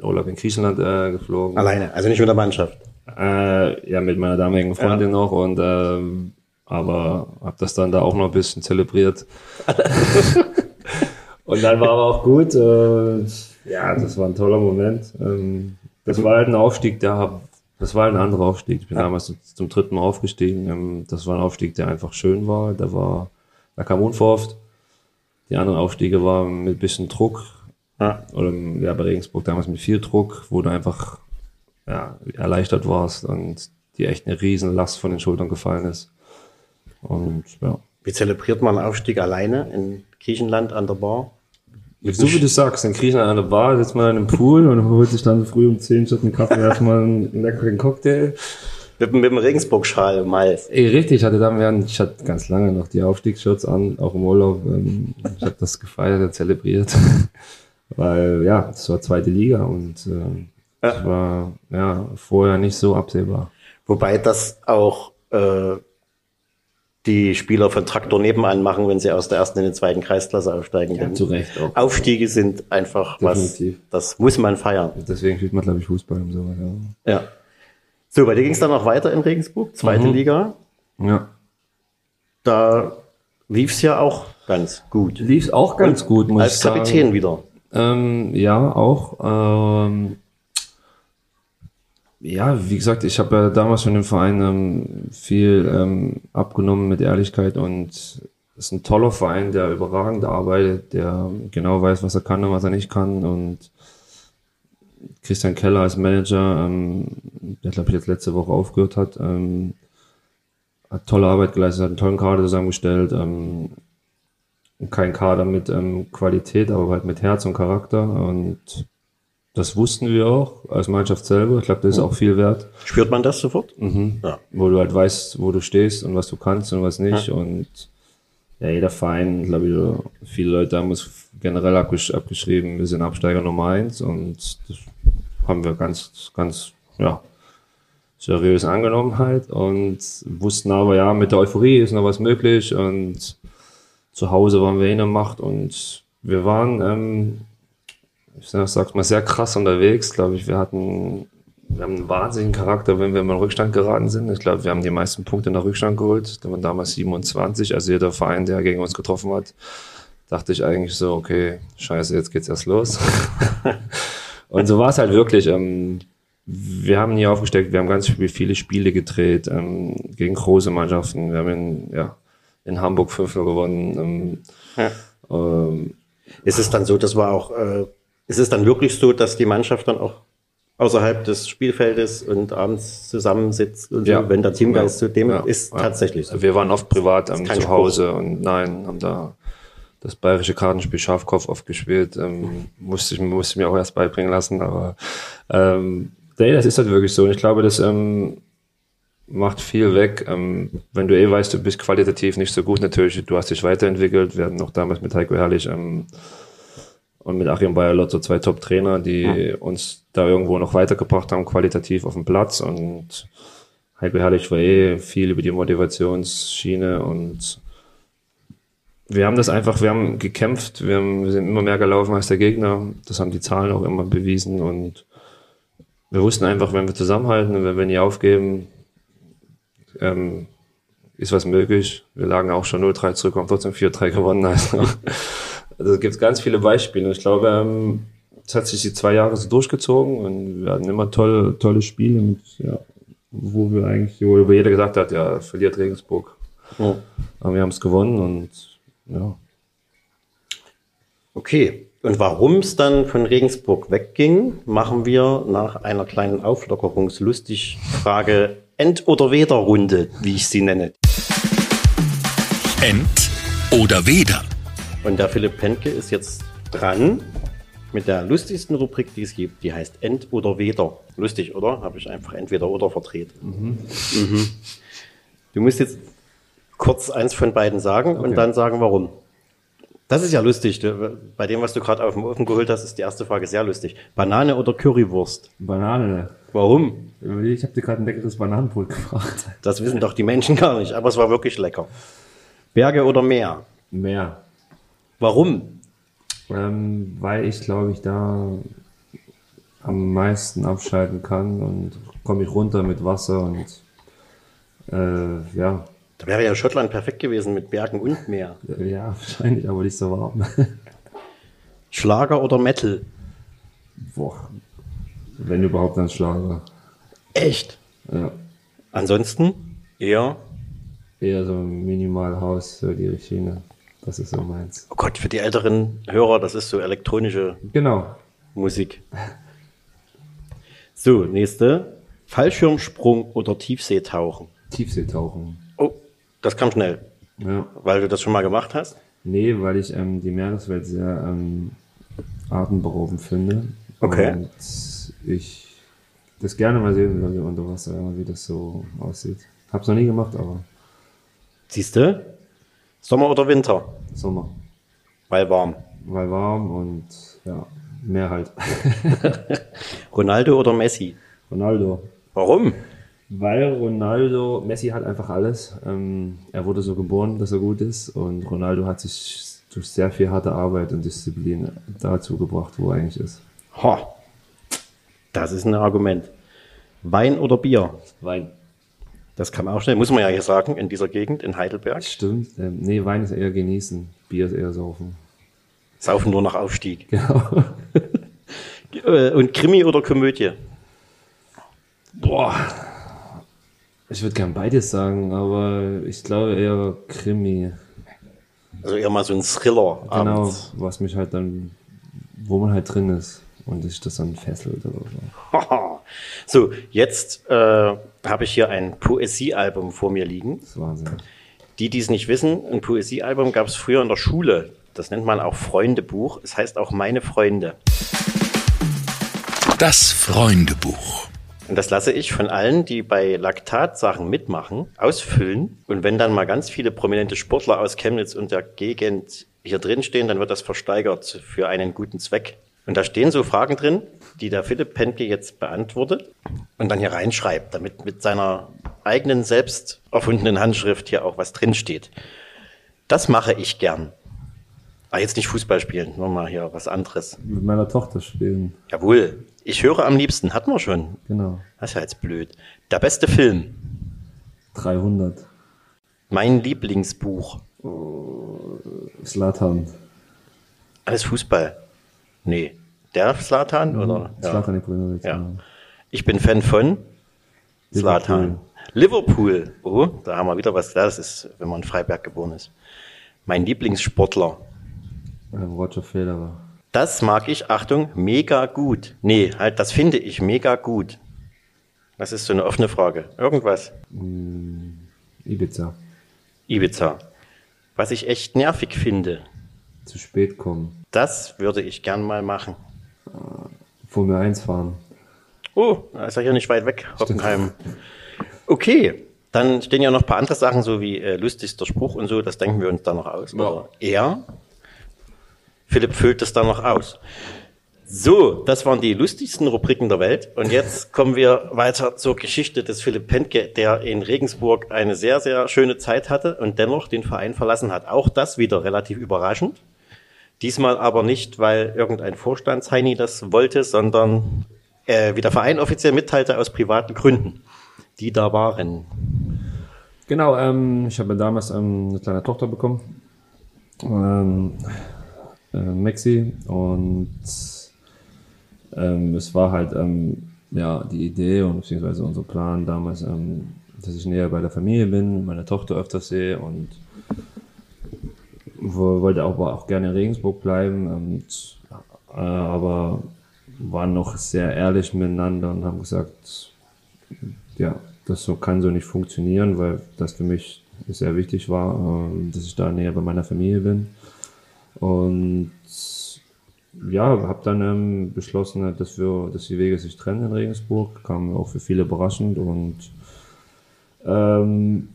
Urlaub in Griechenland äh, geflogen. Alleine, also nicht mit der Mannschaft. Äh, ja, mit meiner damaligen Freundin noch und ähm, aber habe das dann da auch noch ein bisschen zelebriert. *laughs* und dann war aber auch gut. Äh, ja, das war ein toller Moment. Ähm, das war halt ein Aufstieg, der das war halt ein anderer Aufstieg. Ich bin damals zum dritten Mal aufgestiegen. Ähm, das war ein Aufstieg, der einfach schön war. Da war, da kam unverhofft. Die anderen Aufstiege waren mit bisschen Druck. Oder ja, bei Regensburg damals mit viel Druck, wo du einfach ja, erleichtert warst und die echt eine riesen Last von den Schultern gefallen ist. Und ja. Wie zelebriert man Aufstieg alleine in Griechenland an der Bar? So wie du sagst, in Griechenland an der Bar sitzt man in einem Pool und holt sich dann früh um 10 statt einen Kaffee erstmal einen leckeren Cocktail. Mit, mit dem Regensburg-Schal im Hals. Ey, richtig, ich hatte dann während, ich hatte ganz lange noch die Aufstiegsshirts an, auch im Urlaub. Ähm, ich habe das gefeiert und zelebriert. *laughs* Weil ja, es war zweite Liga und äh, ja. das war ja vorher nicht so absehbar. Wobei das auch äh, die Spieler von Traktor nebenan machen, wenn sie aus der ersten in den zweiten Kreisklasse aufsteigen. Ja, zu Recht auch. Aufstiege sind einfach Definitiv. was, das muss man feiern. Deswegen spielt man, glaube ich, Fußball und so. Ja. ja. So, bei dir ging es dann noch weiter in Regensburg, zweite mhm. Liga. Ja. Da lief es ja auch ganz gut. Lief es auch ganz und gut, muss als ich sagen. Als Kapitän wieder. Ähm, ja, auch. Ähm, ja, wie gesagt, ich habe ja damals von dem Verein ähm, viel ähm, abgenommen mit Ehrlichkeit und es ist ein toller Verein, der überragend arbeitet, der genau weiß, was er kann und was er nicht kann und Christian Keller als Manager, ähm, der glaube ich jetzt letzte Woche aufgehört hat, ähm, hat tolle Arbeit geleistet, hat einen tollen Kader zusammengestellt, ähm, kein Kader mit ähm, Qualität, aber halt mit Herz und Charakter und das wussten wir auch als Mannschaft selber. Ich glaube, das ist auch viel wert. Spürt man das sofort? Mhm. Ja. Wo du halt weißt, wo du stehst und was du kannst und was nicht. Ja. Und ja, jeder Verein, glaube ich, viele Leute haben uns generell abgesch abgeschrieben, wir sind Absteiger Nummer eins und das haben wir ganz, ganz, ja, seriös angenommen halt und wussten aber, ja, mit der Euphorie ist noch was möglich und zu Hause waren wir in der Macht und wir waren ähm, ich sag's mal, sehr krass unterwegs. Glaube ich, wir hatten, wir haben einen wahnsinnigen Charakter, wenn wir mal in Rückstand geraten sind. Ich glaube, wir haben die meisten Punkte nach Rückstand geholt. Da waren damals 27. Also jeder Verein, der gegen uns getroffen hat, dachte ich eigentlich so, okay, scheiße, jetzt geht's erst los. *laughs* Und so war es halt wirklich. Ähm, wir haben nie aufgesteckt, wir haben ganz viele Spiele gedreht ähm, gegen große Mannschaften. Wir haben in, ja, in Hamburg 5 gewonnen. Ähm, ja. ähm, ist es dann so, dass wir auch äh, ist es dann wirklich so, dass die Mannschaft dann auch außerhalb des Spielfeldes und abends zusammensitzt und ja. so, wenn der Teamgeist ja. zu dem ja. ist, tatsächlich so. Wir waren oft privat ähm, zu Hause Spruch. und nein, haben da das bayerische Kartenspiel Schafkopf oft gespielt. Ähm, musste, ich, musste mir auch erst beibringen lassen, aber ähm, nee, das ist halt wirklich so. Und ich glaube, das ähm, macht viel weg. Ähm, wenn du eh weißt, du bist qualitativ nicht so gut, natürlich, du hast dich weiterentwickelt. Wir hatten noch damals mit Heiko Herrlich ähm, und mit Achim Bayer-Lotto zwei Top-Trainer, die ja. uns da irgendwo noch weitergebracht haben, qualitativ auf dem Platz. Und Heiko Herrlich war eh viel über die Motivationsschiene und wir haben das einfach, wir haben gekämpft, wir, haben, wir sind immer mehr gelaufen als der Gegner. Das haben die Zahlen auch immer bewiesen und wir wussten einfach, wenn wir zusammenhalten und wenn wir nie aufgeben, ähm, ist was möglich. Wir lagen auch schon 0-3 zurück, haben trotzdem 4-3 gewonnen. Also also es gibt ganz viele Beispiele. Ich glaube, ähm, es hat sich die zwei Jahre so durchgezogen und wir hatten immer tolle, tolle Spiele, mit, ja, wo wir eigentlich, wo jeder gesagt hat, ja, verliert Regensburg. Ja. Aber wir haben es gewonnen und ja. Okay. Und warum es dann von Regensburg wegging, machen wir nach einer kleinen Auflockerungslustig Frage End- oder Weder-Runde, wie ich sie nenne. End oder Weder? Und der Philipp Penke ist jetzt dran mit der lustigsten Rubrik, die es gibt. Die heißt End oder Weder. Lustig, oder? Habe ich einfach entweder oder verdreht. Mhm. Mhm. Du musst jetzt kurz eins von beiden sagen okay. und dann sagen, warum. Das ist ja lustig. Bei dem, was du gerade auf dem Ofen geholt hast, ist die erste Frage sehr lustig. Banane oder Currywurst? Banane. Warum? Ich habe dir gerade ein leckeres Bananenbrot gefragt. Das wissen doch die Menschen gar nicht, aber es war wirklich lecker. Berge oder Meer? Meer. Warum? Ähm, weil ich glaube ich da am meisten abschalten kann und komme ich runter mit Wasser und äh, ja, Da wäre ja Schottland perfekt gewesen mit Bergen und Meer. Ja, *laughs* wahrscheinlich, aber nicht so warm. *laughs* Schlager oder Metal? Boah. Wenn überhaupt dann Schlager. Echt? Ja. Ansonsten eher, Eher so Minimal House, so die Schiene. Das ist so meins. oh Gott, für die älteren Hörer, das ist so elektronische Genau. Musik. So, nächste. Fallschirmsprung oder Tiefseetauchen? Tiefseetauchen. Oh, das kam schnell, Ja. weil du das schon mal gemacht hast. Nee, weil ich ähm, die Meereswelt sehr ähm, atemberaubend finde. Okay. Und ich das gerne mal sehen würde unter Wasser, wie das so aussieht. Hab's noch nie gemacht, aber Siehst du? Sommer oder Winter? Sommer. Weil warm. Weil warm und ja, mehr halt. *laughs* Ronaldo oder Messi? Ronaldo. Warum? Weil Ronaldo, Messi hat einfach alles. Ähm, er wurde so geboren, dass er gut ist. Und Ronaldo hat sich durch sehr viel harte Arbeit und Disziplin dazu gebracht, wo er eigentlich ist. Ha, das ist ein Argument. Wein oder Bier? Wein. Das kann man auch schnell, muss man ja hier sagen, in dieser Gegend, in Heidelberg. Stimmt. Ähm, nee, Wein ist eher genießen. Bier ist eher saufen. Saufen nur nach Aufstieg. Genau. *laughs* Äh, Und Krimi oder Komödie? Boah. Ich würde gern beides sagen, aber ich glaube eher Krimi. Also eher mal so ein Thriller Genau, abends. was mich halt dann, wo man halt drin ist und sich das dann fesselt oder so. *laughs* So, jetzt äh, habe ich hier ein Poesiealbum vor mir liegen. Das ist Wahnsinn. Die, die es nicht wissen, ein Poesiealbum gab es früher in der Schule. Das nennt man auch Freundebuch. Es heißt auch Meine Freunde. Das Freundebuch. Und das lasse ich von allen, die bei Laktatsachen mitmachen, ausfüllen. Und wenn dann mal ganz viele prominente Sportler aus Chemnitz und der Gegend hier drin stehen, dann wird das versteigert für einen guten Zweck. Und da stehen so Fragen drin, die der Philipp Pentke jetzt beantwortet und dann hier reinschreibt, damit mit seiner eigenen selbst erfundenen Handschrift hier auch was drinsteht. Das mache ich gern. Ah, jetzt nicht Fußball spielen, nur mal hier was anderes. Mit meiner Tochter spielen. Jawohl, ich höre am liebsten, hatten wir schon. Genau. Das ist ja jetzt blöd. Der beste Film. 300. Mein Lieblingsbuch. Slatan. Alles Fußball. Nee. Der Slatan oder? Ja. Slatan Ibrahimovic. ja. genau. Ich bin Fan von Slatan. Liverpool. Oh, da haben wir wieder was. Das ist, wenn man in Freiberg geboren ist. Mein Lieblingssportler. Ähm, Roger Federer. Das mag ich, Achtung, mega gut. Nee, halt, das finde ich mega gut. Das ist so eine offene Frage. Irgendwas. Ibiza. Ibiza. Was ich echt nervig finde, Zu spät kommen. das würde ich gern mal machen. Formel 1 fahren. Oh, da ist er hier nicht weit weg, Hockenheim. Okay, dann stehen ja noch ein paar andere Sachen, so wie äh, lustigster Spruch und so, das denken wir uns dann noch aus. Oder er. Philipp füllt das dann noch aus. So, das waren die lustigsten Rubriken der Welt. Und jetzt *laughs* kommen wir weiter zur Geschichte des Philipp Pentke, der in Regensburg eine sehr, sehr schöne Zeit hatte und dennoch den Verein verlassen hat. Auch das wieder relativ überraschend. Diesmal aber nicht, weil irgendein Vorstandsheini das wollte, sondern äh, wie der Verein offiziell mitteilte, aus privaten Gründen, die da waren. Genau, ähm, ich habe damals ähm, eine kleine Tochter bekommen. Ähm, äh, Maxi. Und ähm, es war halt ähm, ja, die Idee und beziehungsweise unser Plan damals, ähm, dass ich näher bei der Familie bin, meine Tochter öfters sehe und wollte auch, auch gerne in Regensburg bleiben. Und, äh, aber waren noch sehr ehrlich miteinander und haben gesagt, ja, das so kann so nicht funktionieren, weil das für mich sehr wichtig war, ähm, dass ich da näher bei meiner Familie bin. Und ja, habe dann ähm, beschlossen, dass wir, dass die Wege sich trennen in Regensburg. Kam auch für viele überraschend und ähm,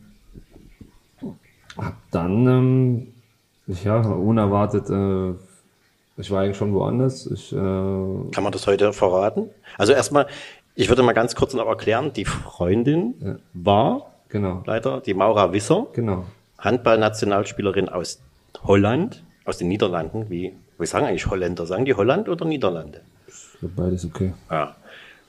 habe dann ähm, ja unerwartet, äh, ich war eigentlich schon woanders. Ich, äh, Kann man das heute verraten? Also erstmal, ich würde mal ganz kurz noch erklären, die Freundin war genau, leider die Maura Wisser, genau. Handballnationalspielerin aus Holland, aus den Niederlanden. Wie, wir sagen eigentlich Holländer, sagen die Holland oder Niederlande? Beides okay. Ja.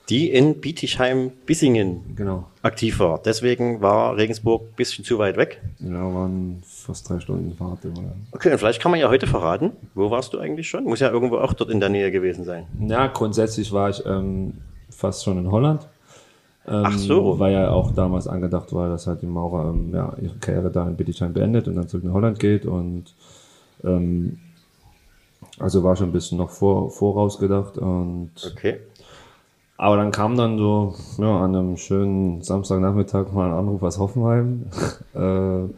Die in Bietigheim-Bissingen Genau. aktiv war. Deswegen war Regensburg ein bisschen zu weit weg. Ja, waren fast drei Stunden Fahrt. Immer. Okay, und vielleicht kann man ja heute verraten, wo warst du eigentlich schon? Muss ja irgendwo auch dort in der Nähe gewesen sein. Ja, grundsätzlich war ich ähm, fast schon in Holland. Ähm, Ach so. Weil ja auch damals angedacht war, dass halt die Maurer ähm, ja, ihre Karriere da in Bietigheim beendet und dann zurück nach Holland geht. Und ähm, also war schon ein bisschen noch vor, vorausgedacht. Und Okay. Aber dann kam dann so ja, an einem schönen Samstagnachmittag mal ein Anruf aus Hoffenheim. *laughs* äh,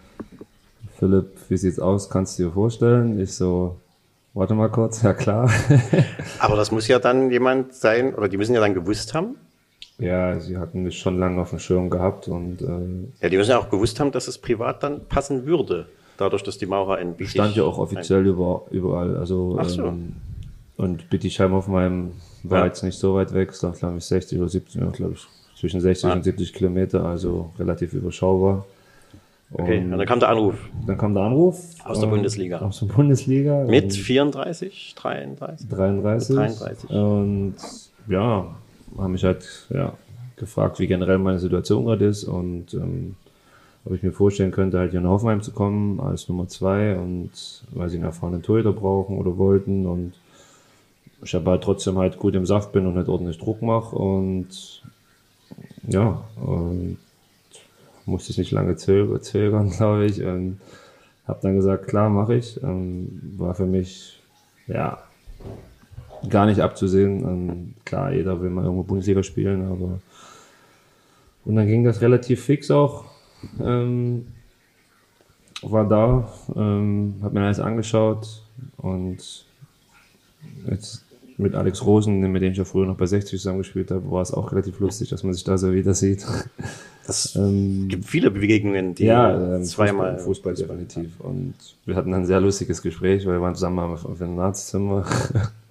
Philipp, wie sieht's aus? Kannst du dir vorstellen? Ich so, warte mal kurz, ja klar. *laughs* Aber das muss ja dann jemand sein, oder die müssen ja dann gewusst haben. ja, sie hatten mich schon lange auf dem Schirm gehabt und äh, Ja, die müssen ja auch gewusst haben, dass es privat dann passen würde. Dadurch, dass die Maurer in Bietigheim. stand ja auch offiziell über, überall. Also Ach so. ähm, und Bittigheim auf meinem war Ja. jetzt nicht so weit weg, es war glaube ich 60 oder 70, ja, glaube ich, zwischen 60 Ja. und 70 Kilometer, also relativ überschaubar. Okay, Und und dann kam der Anruf. dann kam der Anruf. Aus der Bundesliga. Aus der Bundesliga. Mit und 34, 33. 33. 33. Und ja, haben mich halt ja, gefragt, wie generell meine Situation gerade ist und ähm, ob ich mir vorstellen könnte, halt hier nach Hoffenheim zu kommen als Nummer zwei und weil sie einen erfahrenen Torhüter brauchen oder wollten und ich aber halt trotzdem halt gut im Saft bin und halt ordentlich Druck mache und ja, und musste ich nicht lange zögern, *laughs* glaube ich. Und habe dann gesagt, klar, mache ich. Ähm, war für mich, ja, gar nicht abzusehen. Ähm, klar, jeder will mal irgendwo Bundesliga spielen, aber und dann ging das relativ fix auch. Ähm, war da, ähm, habe mir alles angeschaut und jetzt mit Alex Rosen, mit dem ich ja früher noch bei 60 zusammengespielt habe, war es auch relativ lustig, dass man sich da so wieder sieht. Es *laughs* ähm, gibt viele Begegnungen, die ja, ähm, zweimal. Fußball, Fußball definitiv. Und wir hatten ein sehr lustiges Gespräch, weil wir waren zusammen auf auf einem Arztzimmer.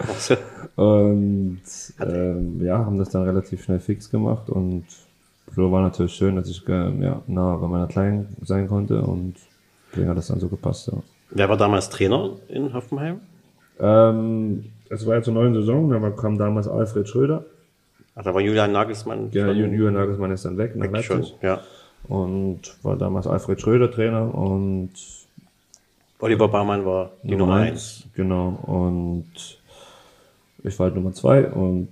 *laughs* und ähm, ja, haben das dann relativ schnell fix gemacht. Und so war natürlich schön, dass ich ähm, ja, nah bei meiner Kleinen sein konnte. Und deswegen hat das dann so gepasst. Ja. Wer war damals Trainer in Hoffenheim? Ähm, es war ja zur neuen Saison, da kam damals Alfred Schröder. Ach, da war Julian Nagelsmann. Ja, Julian Nagelsmann ist dann weg nach weg schon. Ja. Und war damals Alfred Schröder Trainer und Oliver Baumann war die Nummer eins. Genau. Und ich war halt Nummer zwei und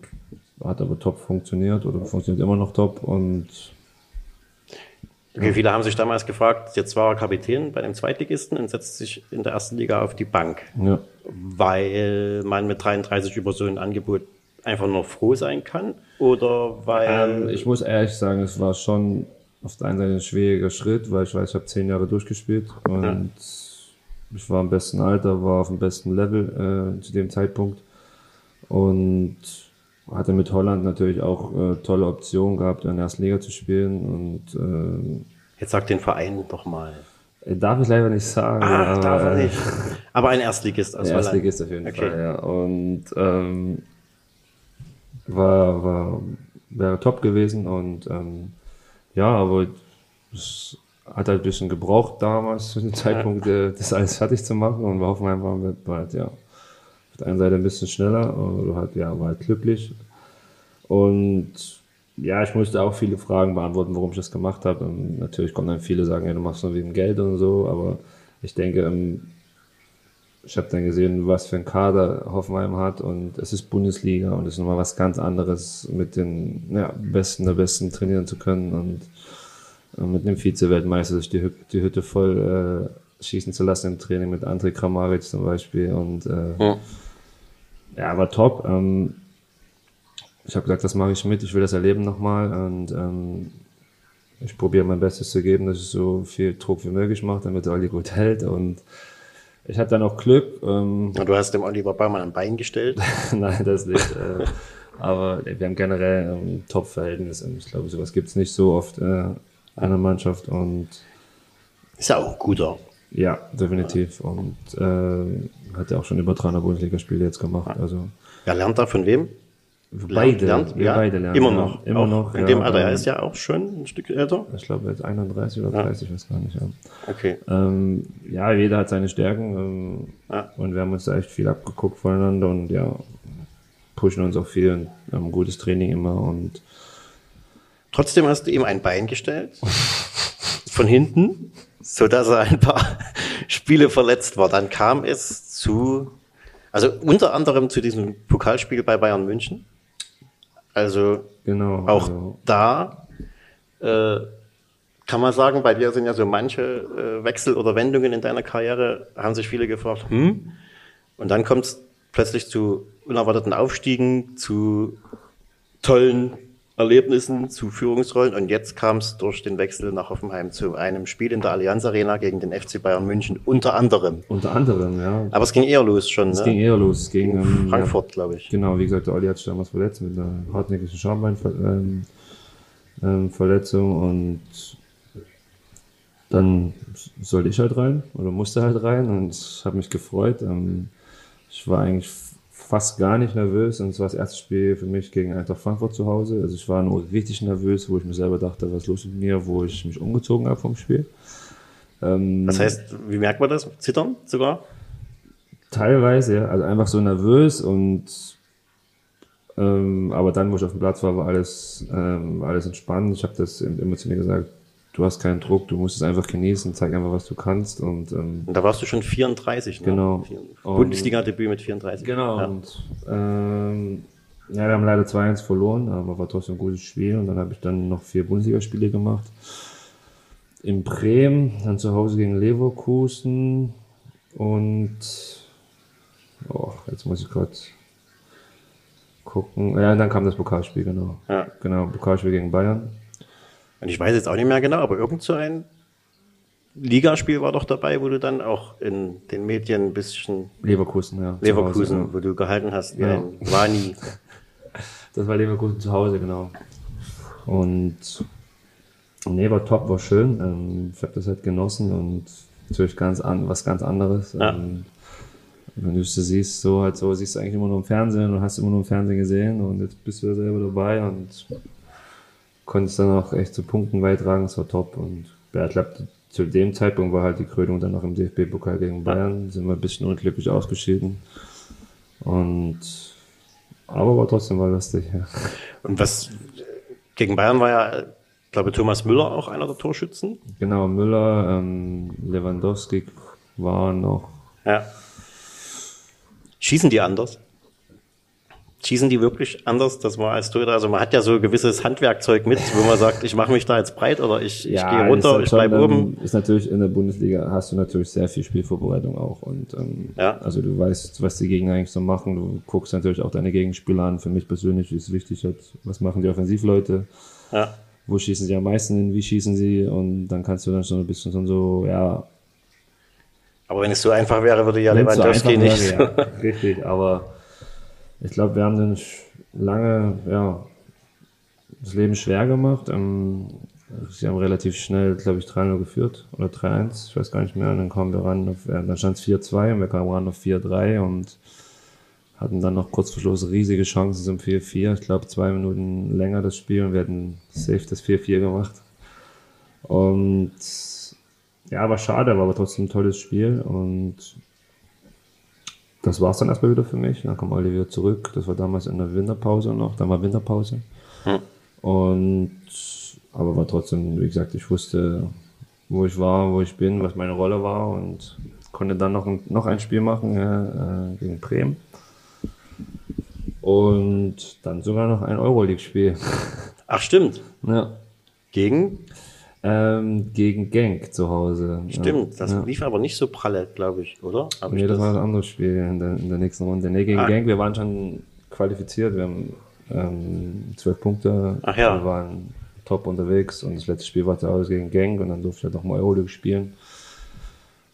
hat aber top funktioniert oder funktioniert immer noch top. Und Okay, viele haben sich damals gefragt, jetzt war er Kapitän bei dem Zweitligisten und setzt sich in der ersten Liga auf die Bank, ja, weil man mit 33 über so ein Angebot einfach nur froh sein kann? Oder weil ähm, ich muss ehrlich sagen, es war schon auf der einen Seite ein schwieriger Schritt, weil ich weiß, ich habe zehn Jahre durchgespielt und ich war im besten Alter, war auf dem besten Level äh, zu dem Zeitpunkt. Und hatte mit Holland natürlich auch äh, tolle Optionen gehabt, in der ersten Liga zu spielen und äh, jetzt sagt den Verein doch mal. Darf ich leider nicht sagen. Ah, aber, darf er äh, nicht. Aber ein Erstligist Holland. Erstligist auf jeden Okay. Fall, ja. Und ähm, war, war, wäre top gewesen und ähm, ja, aber es hat halt ein bisschen gebraucht damals zu dem Zeitpunkt, äh, das alles fertig zu machen und wir hoffen einfach, halt, ja, auf der einen Seite ein bisschen schneller oder halt, ja, war halt glücklich. Und ja, ich musste auch viele Fragen beantworten, warum ich das gemacht habe. Und natürlich kommen dann viele sagen, ja, du machst nur wegen Geld und so, aber ich denke, ähm, ich habe dann gesehen, was für ein Kader Hoffenheim hat und es ist Bundesliga und es ist nochmal was ganz anderes, mit den ja, Besten der Besten trainieren zu können und äh, mit einem Vize-Weltmeister sich die, die Hütte voll äh, schießen zu lassen im Training mit André Kramaric zum Beispiel und äh, Ja. Ja, war top. Ähm, ich habe gesagt, das mache ich mit, ich will das erleben nochmal und ähm, ich probiere mein Bestes zu geben, dass ich so viel Druck wie möglich mache, damit der Olli gut hält und ich hatte dann auch Glück. Ähm, Und du hast dem Oliver Baumann ein Bein gestellt. *laughs* Nein, das nicht. äh, aber wir haben generell ein Top-Verhältnis und ich glaube, sowas gibt's nicht so oft äh, in einer Mannschaft und Ist ja auch ein guter. Ja, definitiv. Und äh, hat ja auch schon über 300 Bundesligaspiele jetzt gemacht. Also Wer lernt da von wem? beide, lernt, wir ja, beide lernen. Immer ja. noch. Immer auch noch. In ja, dem Alter. Er ähm, ist ja auch schon ein Stück älter. Ich glaube jetzt 31 oder 30, ich weiß gar nicht. Ja. Okay. Ähm, ja, jeder hat seine Stärken ähm, Ja. und wir haben uns da echt viel abgeguckt voneinander und ja, pushen uns auch viel. Und haben ein gutes Training immer und Trotzdem hast du ihm ein Bein gestellt. *laughs* Von hinten, so dass er ein paar *laughs* Spiele verletzt war. Dann kam es zu, also unter anderem zu diesem Pokalspiel bei Bayern München. Also genau. auch also, da äh, kann man sagen, bei dir sind ja so manche äh, Wechsel oder Wendungen in deiner Karriere, haben sich viele gefragt, hm? Und dann kommt es plötzlich zu unerwarteten Aufstiegen, zu tollen Erlebnissen, zu Führungsrollen und jetzt kam es durch den Wechsel nach Hoffenheim zu einem Spiel in der Allianz Arena gegen den FC Bayern München, unter anderem. unter anderem, ja. Aber es ging eher los schon, Es ne? ging eher los. Es ging, ähm, Frankfurt, glaube ich. Genau, wie gesagt, der Olli hat sich damals verletzt mit einer hartnäckigen Schambeinverletzung ähm, ähm, und dann sollte ich halt rein oder musste halt rein und habe mich gefreut. Ähm, ich war eigentlich fast gar nicht nervös und es war das erste Spiel für mich gegen Eintracht Frankfurt zu Hause. Also ich war nur richtig nervös, wo ich mir selber dachte, was ist los mit mir, wo ich mich umgezogen habe vom Spiel. Ähm, Das heißt, wie merkt man das? Zittern sogar? Teilweise, ja. Also einfach so nervös und ähm, aber dann, wo ich auf dem Platz war, war alles, ähm, alles entspannt. Ich habe das eben immer zu mir gesagt, du hast keinen Druck, du musst es einfach genießen, zeig einfach, was du kannst und ähm, Und da warst du schon 34, ne? Genau. Und- Bundesliga-Debüt mit 34. Genau, Ja. und ähm, ja, wir haben leider 2-1 verloren, aber war trotzdem ein gutes Spiel und dann habe ich dann noch vier Bundesligaspiele gemacht. In Bremen, dann zu Hause gegen Leverkusen und oh, jetzt muss ich gerade gucken. Ja, dann kam das Pokalspiel, genau. Ja. Genau, Pokalspiel gegen Bayern. Und ich weiß jetzt auch nicht mehr genau, aber irgend so ein Ligaspiel war doch dabei, wo du dann auch in den Medien ein bisschen Leverkusen, ja. Leverkusen, Hause, wo du gehalten hast, wie Ja. ein Wani. *laughs* Das war Leverkusen zu Hause, genau. Und nee, war top, war schön. Ähm, ich habe das halt genossen und natürlich ganz an, was ganz anderes. Ja. Ähm, wenn du es siehst, so halt so, siehst du eigentlich immer nur im Fernsehen und hast immer nur im Fernsehen gesehen und jetzt bist du ja selber dabei und konntest dann auch echt zu Punkten beitragen, es war top und ja, ich glaube, zu dem Zeitpunkt war halt die Krönung dann noch im DFB-Pokal gegen Bayern, sind wir ein bisschen unglücklich ausgeschieden und aber war trotzdem war lustig, ja. Und was gegen Bayern war ja, ich glaube, Thomas Müller auch einer der Torschützen. Genau, Müller, ähm, Lewandowski war noch. Ja. Schießen die anders? Schießen die wirklich anders? Das war als Torhüter, also man hat ja so ein gewisses Handwerkzeug mit, wo man sagt, ich mache mich da jetzt breit oder ich, ich gehe runter, ich bleibe oben. Ist natürlich in der Bundesliga hast du natürlich sehr viel Spielvorbereitung auch und ähm, Ja. also du weißt, was die Gegner eigentlich so machen. Du guckst natürlich auch deine Gegenspieler an. Für mich persönlich ist wichtig, halt, was machen die Offensivleute, Ja. wo schießen sie am meisten hin, wie schießen sie und dann kannst du dann schon ein bisschen so, so ja, Aber wenn es so einfach wäre, würde ja so Lewandowski einfach nicht. wäre, ja, richtig, aber ich glaube, wir haben den lange, ja, das Leben schwer gemacht. Ähm, sie haben relativ schnell, glaube ich, 3-0 geführt oder 3-1, ich weiß gar nicht mehr. Und dann kamen wir ran auf, äh, dann stand es 4-2 und wir kamen ran auf 4-3 und hatten dann noch kurz vor Schluss riesige Chancen zum 4-4. Ich glaube, zwei Minuten länger das Spiel und wir hätten safe das 4-4 gemacht. Und ja, war schade, war aber trotzdem ein tolles Spiel und das war es dann erstmal wieder für mich. Dann kam Oliver zurück. Das war damals in der Winterpause noch. Dann war Winterpause. Und aber war trotzdem, wie gesagt, ich wusste, wo ich war, wo ich bin, was meine Rolle war und konnte dann noch ein, noch ein Spiel machen äh, gegen Bremen. Und dann sogar noch ein Euroleague-Spiel. Ach stimmt. ja. Gegen? Ähm, gegen Genk zu Hause. Stimmt. Das ja. lief aber nicht so pralle, glaube ich, oder? Hab ich Nee, das war ein anderes Spiel in der, in der nächsten Runde. Nee, gegen Ah. Genk, wir waren schon qualifiziert. Wir haben ähm, zwölf Punkte. Ach ja. Wir waren top unterwegs und das letzte Spiel war zu Hause gegen Genk und dann durfte ich halt nochmal Euroleague spielen.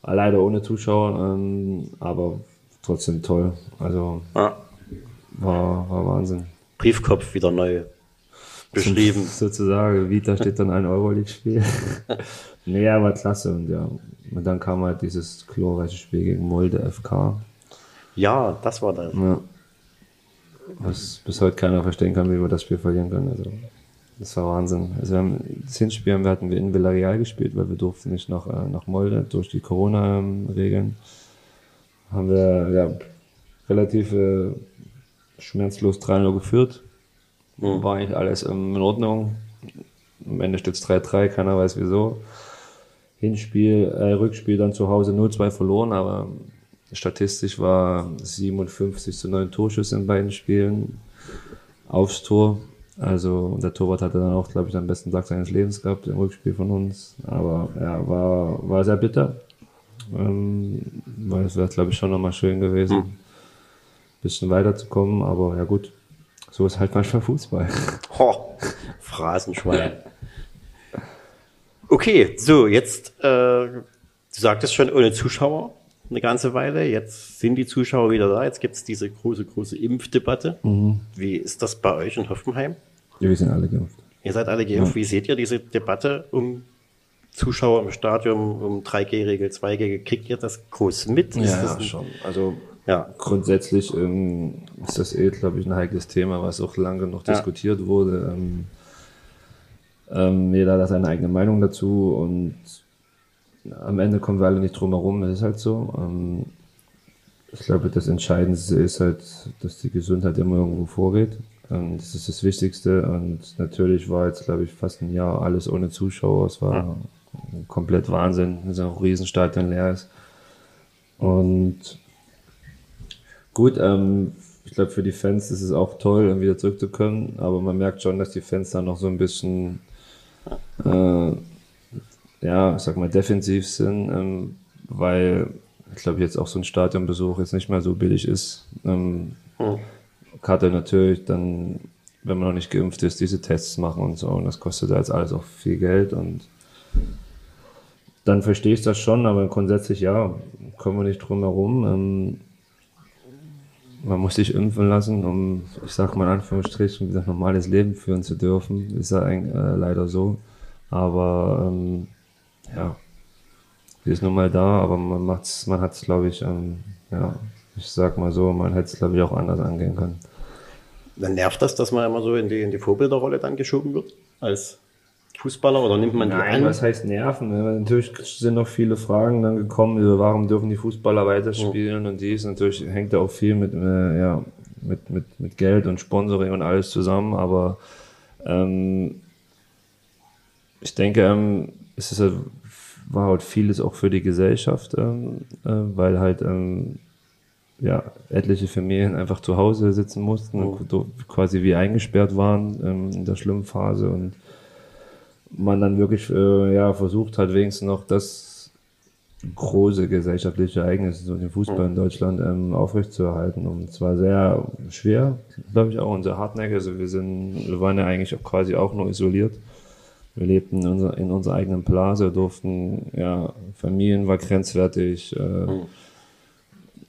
Leider ohne Zuschauer, ähm, aber trotzdem toll. Also Ja. war, war Wahnsinn. Briefkopf wieder neu beschrieben. Sozusagen, Vita *laughs* steht dann ein Euroleague-Spiel. *laughs* nee, aber klasse und ja. Und dann kam halt dieses glorreiche Spiel gegen Molde FK. Ja, das war das. Ja. Was bis heute keiner verstehen kann, wie wir das Spiel verlieren können. Also, das war Wahnsinn. Also, wir haben, das Hinspiel haben wir- hatten wir in Villarreal gespielt, weil wir durften nicht nach, äh, nach Molde durch die Corona-Regeln. Haben wir ja, relativ äh, schmerzlos 3-0 geführt. Mhm. War eigentlich alles in Ordnung. Am Ende steht es 3-3, keiner weiß wieso. Hinspiel, äh, Rückspiel dann zu Hause 0-2 verloren, aber statistisch war 57 zu 9 Torschüsse in beiden Spielen aufs Tor. Also der Torwart hatte dann auch, glaube ich, den besten Tag seines Lebens gehabt im Rückspiel von uns. Aber ja, war, war sehr bitter. Ähm, weil es wäre, glaube ich, schon nochmal schön gewesen, ein hm. bisschen weiterzukommen. Aber ja gut, so ist halt manchmal Fußball. *laughs* Ho, Phrasenschwein. Okay, so, jetzt, äh, du sagtest schon, ohne Zuschauer eine ganze Weile. Jetzt sind die Zuschauer wieder da. Jetzt gibt es diese große, große Impfdebatte. Mhm. Wie ist das bei euch in Hoffenheim? Ja, wir sind alle geimpft. Ihr seid alle geimpft. Ja. Wie seht ihr diese Debatte um Zuschauer im Stadion, um 3G-Regel, 2G? Kriegt ihr das groß mit? Ist ja, ja schon. Also ja. grundsätzlich ähm, ist das eh, glaube ich, ein heikles Thema, was auch lange noch ja. diskutiert wurde. Ähm, ähm, jeder hat seine eigene Meinung dazu und am Ende kommen wir alle nicht drum herum, das ist halt so. Ähm, ich glaube, das Entscheidendste ist halt, dass die Gesundheit immer irgendwo vorgeht. Ähm, das ist das Wichtigste. Und natürlich war jetzt, glaube ich, fast ein Jahr alles ohne Zuschauer. Es war ja. komplett Wahnsinn, dass auch ein Riesenstadion leer ist. Und gut, ähm, ich glaube, für die Fans ist es auch toll, wieder zurückzukommen. Aber man merkt schon, dass die Fans dann noch so ein bisschen äh, ja, ich sag mal, defensiv sind, ähm, weil ich glaube jetzt auch so ein Stadionbesuch jetzt nicht mehr so billig ist. Ähm, hm. Karte natürlich dann, wenn man noch nicht geimpft ist, diese Tests machen und so. Und das kostet jetzt alles auch viel Geld und dann verstehe ich das schon, aber grundsätzlich ja, kommen wir nicht drum herum. Ähm, man muss sich impfen lassen, um, ich sag mal in Anführungsstrichen, wieder normales Leben führen zu dürfen. Ist ja äh, leider so. Aber ähm, ja, sie ist nun mal da, aber man macht's, man hat es, glaube ich, ähm, ja, ich sag mal so, man hätte es, glaube ich, auch anders angehen können. Dann nervt das, dass man immer so in die, in die Vorbilderrolle dann geschoben wird als Fußballer oder nimmt man Nein, die an? was heißt nerven? Natürlich sind noch viele Fragen dann gekommen, warum dürfen die Fußballer weiterspielen oh. und dies. Natürlich hängt da auch viel mit, äh, ja, mit, mit, mit Geld und Sponsoring und alles zusammen, aber ähm, ich denke, ähm, es ist halt war halt vieles auch für die Gesellschaft, ähm, äh, weil halt ähm, ja, etliche Familien einfach zu Hause sitzen mussten oh. und quasi wie eingesperrt waren ähm, in der schlimmen Phase und man dann wirklich äh, ja, versucht hat, wenigstens noch das große gesellschaftliche Ereignis, so den Fußball in Deutschland, ähm, aufrechtzuerhalten. Und es war sehr schwer, glaube ich, auch und sehr hartnäckig. Also wir sind, wir waren ja eigentlich auch quasi auch nur isoliert. Wir lebten in, unser, in unserer eigenen Blase, durften, ja, Familien war grenzwertig, äh, mhm.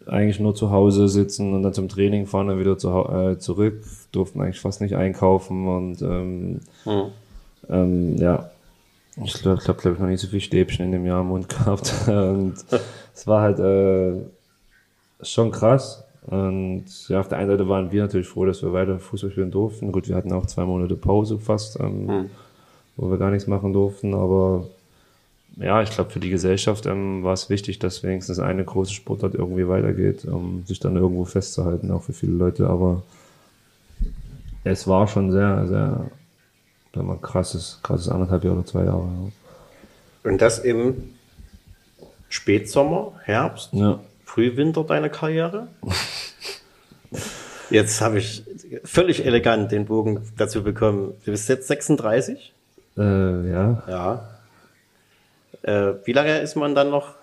eigentlich nur zu Hause sitzen und dann zum Training fahren, dann wieder zu, äh, zurück, durften eigentlich fast nicht einkaufen und ähm, mhm. Ähm, ja, ich glaube, glaub, glaub ich, noch nicht so viel Stäbchen in dem Jahr im Mund gehabt. *laughs* und es war halt äh, schon krass. Und ja, auf der einen Seite waren wir natürlich froh, dass wir weiter Fußball spielen durften. Gut, wir hatten auch zwei Monate Pause fast. Ähm, mhm wo wir gar nichts machen durften. Aber ja, ich glaube, für die Gesellschaft ähm, war es wichtig, dass wenigstens eine große Sportart irgendwie weitergeht, um sich dann irgendwo festzuhalten, auch für viele Leute. Aber es war schon sehr, sehr sagen wir, krasses, krasses anderthalb Jahre oder zwei Jahre. Ja. Und das im Spätsommer, Herbst, ja. Frühwinter deiner Karriere? Jetzt habe ich völlig elegant den Bogen dazu bekommen. Du bist jetzt 36? Äh, ja. Ja. Äh, wie lange ist man dann noch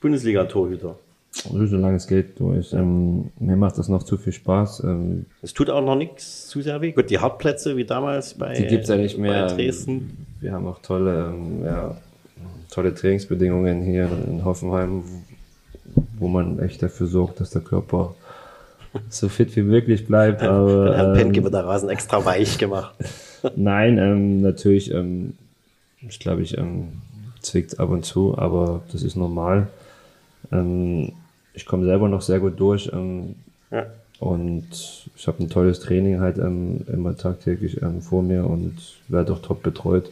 Bundesliga-Torhüter? So lange es geht durch. Ähm, mir macht das noch zu viel Spaß. Ähm, es tut auch noch nichts zu sehr weh. Gut, die Hartplätze wie damals bei Die gibt es ja nicht mehr. Dresden. Wir haben auch tolle, ähm, ja, tolle Trainingsbedingungen hier in Hoffenheim, wo man echt dafür sorgt, dass der Körper *laughs* so fit wie möglich bleibt. Aber, Herrn Penke wird der Rasen extra weich gemacht. *laughs* Nein, ähm, natürlich, ähm, ich glaube, ich ähm, zwickt ab und zu, aber das ist normal. Ähm, ich komme selber noch sehr gut durch. Ähm, ja. Und ich habe ein tolles Training halt ähm, immer tagtäglich ähm, vor mir und werde auch top betreut,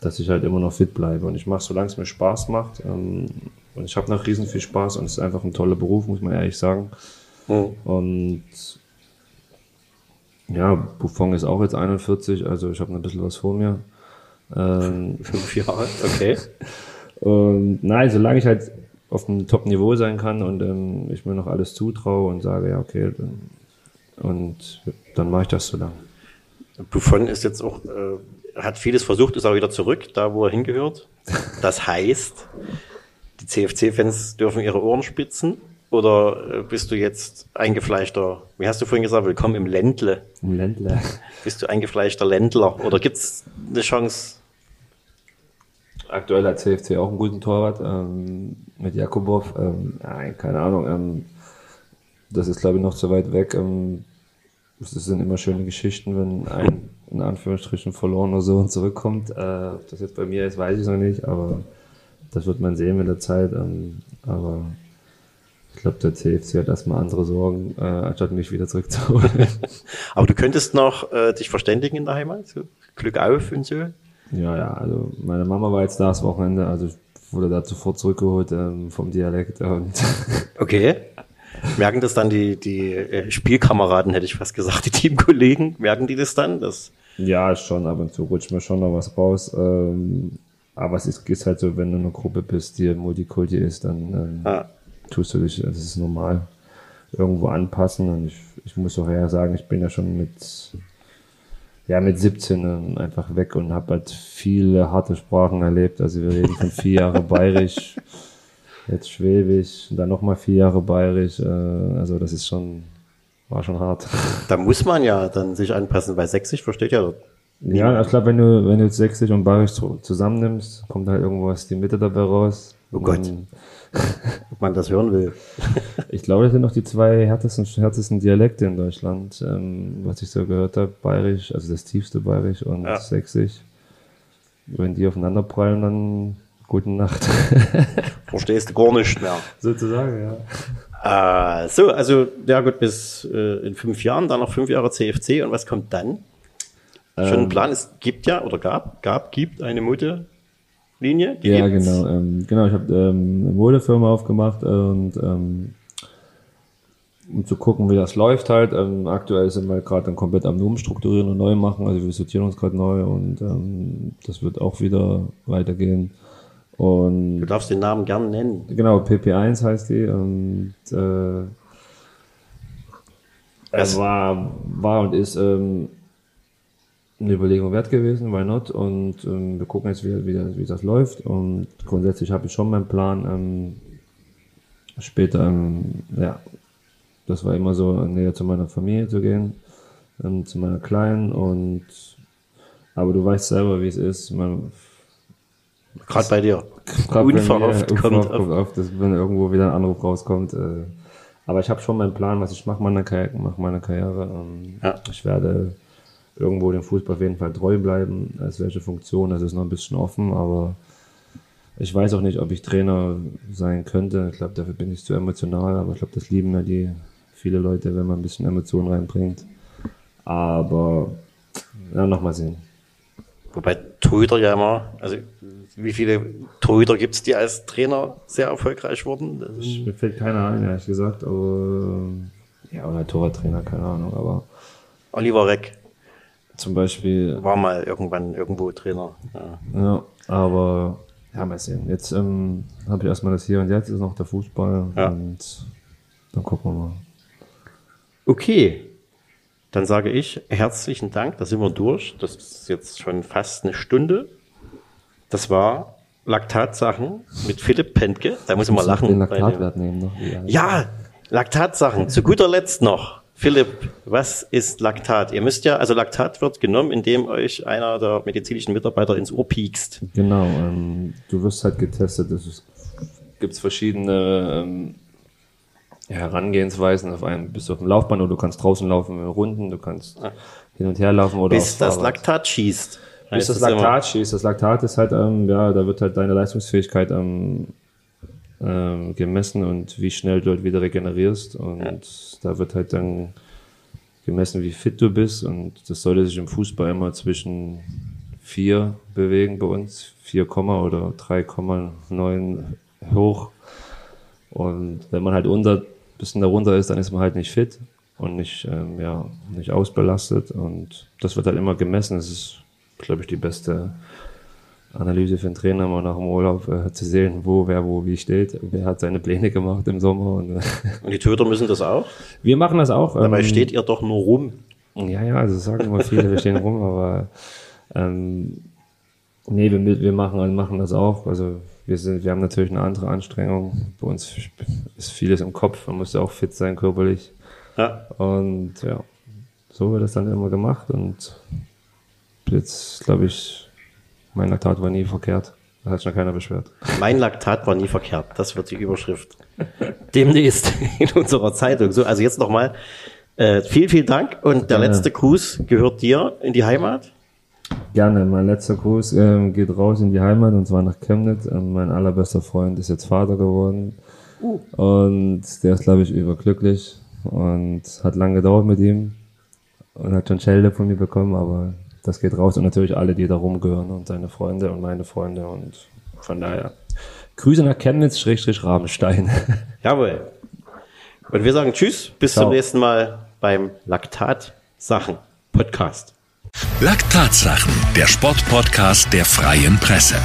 dass ich halt immer noch fit bleibe. Und ich mache, solange es mir Spaß macht. Ähm, und ich habe noch riesen viel Spaß und es ist einfach ein toller Beruf, muss man ehrlich sagen. Mhm. Und Ja, Buffon ist auch jetzt 41, also ich habe noch ein bisschen was vor mir. Ähm, *laughs* Fünf Jahre, okay. *laughs* und nein, solange ich halt auf einem Top-Niveau sein kann und ähm, ich mir noch alles zutraue und sage, ja, okay, dann, und dann mache ich das so lange. Buffon ist jetzt auch, äh, hat vieles versucht, ist aber wieder zurück, da wo er hingehört. Das heißt, die CFC-Fans dürfen ihre Ohren spitzen. Oder äh, bist du jetzt eingefleischter, wie hast du vorhin gesagt, willkommen im Ländle? Im Ländle. Bist du eingefleischter Ländler? Oder gibt es eine Chance? Aktuell hat CFC auch einen guten Torwart ähm, mit Jakubov. Ähm, nein, keine Ahnung. Ähm, das ist, glaube ich, noch zu weit weg. Ähm, das sind immer schöne Geschichten, wenn ein in Anführungsstrichen verlorener Sohn zurückkommt. Äh, ob das jetzt bei mir ist, weiß ich noch nicht, aber das wird man sehen mit der Zeit. Ähm, aber ich glaube, der CFC hat erstmal andere Sorgen, äh, anstatt mich wieder zurückzuholen. *laughs* Aber du könntest noch äh, dich verständigen in der Heimat? So, Glück auf und so? Ja, ja, also meine Mama war jetzt da das Wochenende, also ich wurde da sofort zurückgeholt ähm, vom Dialekt. Und *laughs* okay. Merken das dann die, die äh, Spielkameraden, hätte ich fast gesagt, die Teamkollegen? Merken die das dann? Das ja, schon, ab und zu rutscht mir schon noch was raus. Ähm, aber es ist, ist, halt so, wenn du eine Gruppe bist, die Multikulti ist, dann ähm, ah tust du dich, das ist normal, irgendwo anpassen. Und ich, ich muss auch eher sagen, ich bin ja schon mit, ja, mit 17 ähm, einfach weg und habe halt viele harte Sprachen erlebt. Also wir reden von vier Jahre Bayerisch, jetzt Schwäbisch, dann nochmal vier Jahre Bayerisch. Äh, also das ist schon, war schon hart. Da muss man ja dann sich anpassen, weil Sächsisch versteht ja ja, ich glaube, wenn du, wenn du jetzt Sächsisch und Bayerisch zusammennimmst, kommt halt irgendwas die Mitte dabei raus. Oh Gott. *laughs* ob man das hören will. *laughs* ich glaube, das sind noch die zwei härtesten, härtesten Dialekte in Deutschland, ähm, was ich so gehört habe. Bayerisch, also das tiefste Bayerisch und ja. Sächsisch. Wenn die aufeinander prallen, dann gute Nacht. *laughs* Verstehst du gar nicht mehr. Sozusagen, ja. Äh, so, also, ja gut, bis äh, in fünf Jahren, dann noch fünf Jahre CFC und was kommt dann? Schon ein ähm. Plan, es gibt ja oder gab, gab, gibt eine Mode Linie? Die ja, gibt's? genau. Ähm, genau, ich habe ähm, eine Modefirma aufgemacht und ähm, um zu gucken, wie das läuft halt. Ähm, aktuell sind wir gerade dann komplett am Umstrukturieren und neu machen. Also wir sortieren uns gerade neu und ähm, das wird auch wieder weitergehen. Und du darfst den Namen gern nennen. Genau, PP1 heißt die und äh, es war, war und ist ähm, eine Überlegung wert gewesen, why not? Und ähm, wir gucken jetzt, wie, wie, wie das läuft. Und grundsätzlich habe ich schon meinen Plan, ähm, später, ähm, ja, das war immer so, näher zu meiner Familie zu gehen, ähm, zu meiner Kleinen. Und aber du weißt selber, wie es ist. Man, Gerade bei dir. Unverhofft kommt auf. auf, dass wenn irgendwo wieder ein Anruf rauskommt. Äh, aber ich habe schon meinen Plan, was ich mache meine Karriere. Mach meine Karriere. Ähm, ja. Ich werde irgendwo dem Fußball auf jeden Fall treu bleiben. Als welche Funktion, das ist noch ein bisschen offen, aber ich weiß auch nicht, ob ich Trainer sein könnte. Ich glaube, dafür bin ich zu emotional, aber ich glaube, das lieben ja die viele Leute, wenn man ein bisschen Emotionen reinbringt. Aber ja, nochmal sehen. Wobei Torhüter ja immer, also wie viele Torhüter gibt es, die als Trainer sehr erfolgreich wurden? mir fällt keiner ein, ehrlich gesagt, aber ja, oder Torwarttrainer, keine Ahnung, aber. Oliver Reck. Zum Beispiel. War mal irgendwann irgendwo Trainer. Ja, ja aber ja, mal sehen. Jetzt ähm, habe ich erstmal das Hier und Jetzt, ist noch der Fußball ja. und dann gucken wir mal. Okay. Dann sage ich herzlichen Dank, da sind wir durch. Das ist jetzt schon fast eine Stunde. Das war Laktatsachen mit Philipp Pentke. Da muss ich mal lachen. Den Laktatwert nehmen noch. Ja, Laktatsachen. Zu guter Letzt noch. Philipp, was ist Laktat? Ihr müsst ja, also Laktat wird genommen, indem euch einer der medizinischen Mitarbeiter ins Ohr piekst. Genau, ähm, du wirst halt getestet. Es gibt verschiedene ähm, Herangehensweisen auf einem, bist du auf dem Laufband oder du kannst draußen laufen Runden, du kannst ah. hin und her laufen oder Bis das Laktat schießt. Bis das Laktat schießt. Das Laktat ist halt, ähm, ja, da wird halt deine Leistungsfähigkeit ähm, ähm, gemessen und wie schnell du halt wieder regenerierst. Und ja. da wird halt dann gemessen, wie fit du bist. Und das sollte sich im Fußball immer zwischen 4 bewegen bei uns. 4, oder 3,9 hoch. Und wenn man halt unter, bisschen darunter ist, dann ist man halt nicht fit. und nicht, ähm, ja, nicht ausbelastet. Und das wird halt immer gemessen. Das ist, glaube ich, die beste Analyse für einen Trainer, mal nach dem Urlaub äh, zu sehen, wo, wer, wo, wie steht. Wer hat seine Pläne gemacht im Sommer. Und, äh, *laughs* Und die Töter müssen das auch? wir machen das auch. Dabei ähm, steht ihr doch nur rum. Ja, ja, also sagen immer viele, wir stehen rum, aber ähm, nee, wir, wir machen, machen das auch. Also wir sind, wir haben natürlich eine andere Anstrengung. Bei uns ist vieles im Kopf, man muss ja auch fit sein körperlich. Ja. Und ja, so wird das dann immer gemacht und jetzt glaube ich, mein Laktat war nie verkehrt. Da hat schon keiner beschwert. Mein Laktat war nie verkehrt. Das wird die Überschrift demnächst *laughs* in unserer Zeitung. So, also jetzt nochmal äh, vielen, vielen Dank. Und der Gerne. letzte Gruß gehört dir in die Heimat. Gerne, mein letzter Gruß ähm, geht raus in die Heimat und zwar nach Chemnitz. Ähm, mein allerbester Freund ist jetzt Vater geworden und der ist, glaube ich, überglücklich und hat lange gedauert mit ihm und hat schon Schelde von mir bekommen, aber das geht raus und natürlich alle, die da rumgehören und seine Freunde und meine Freunde und von daher Grüße nach Chemnitz, Schrägstrich Rabenstein. *laughs* Jawohl. Und wir sagen Tschüss, bis Ciao. zum nächsten Mal beim Laktat Sachen Podcast. Laktatsachen, der Sportpodcast der Freien Presse.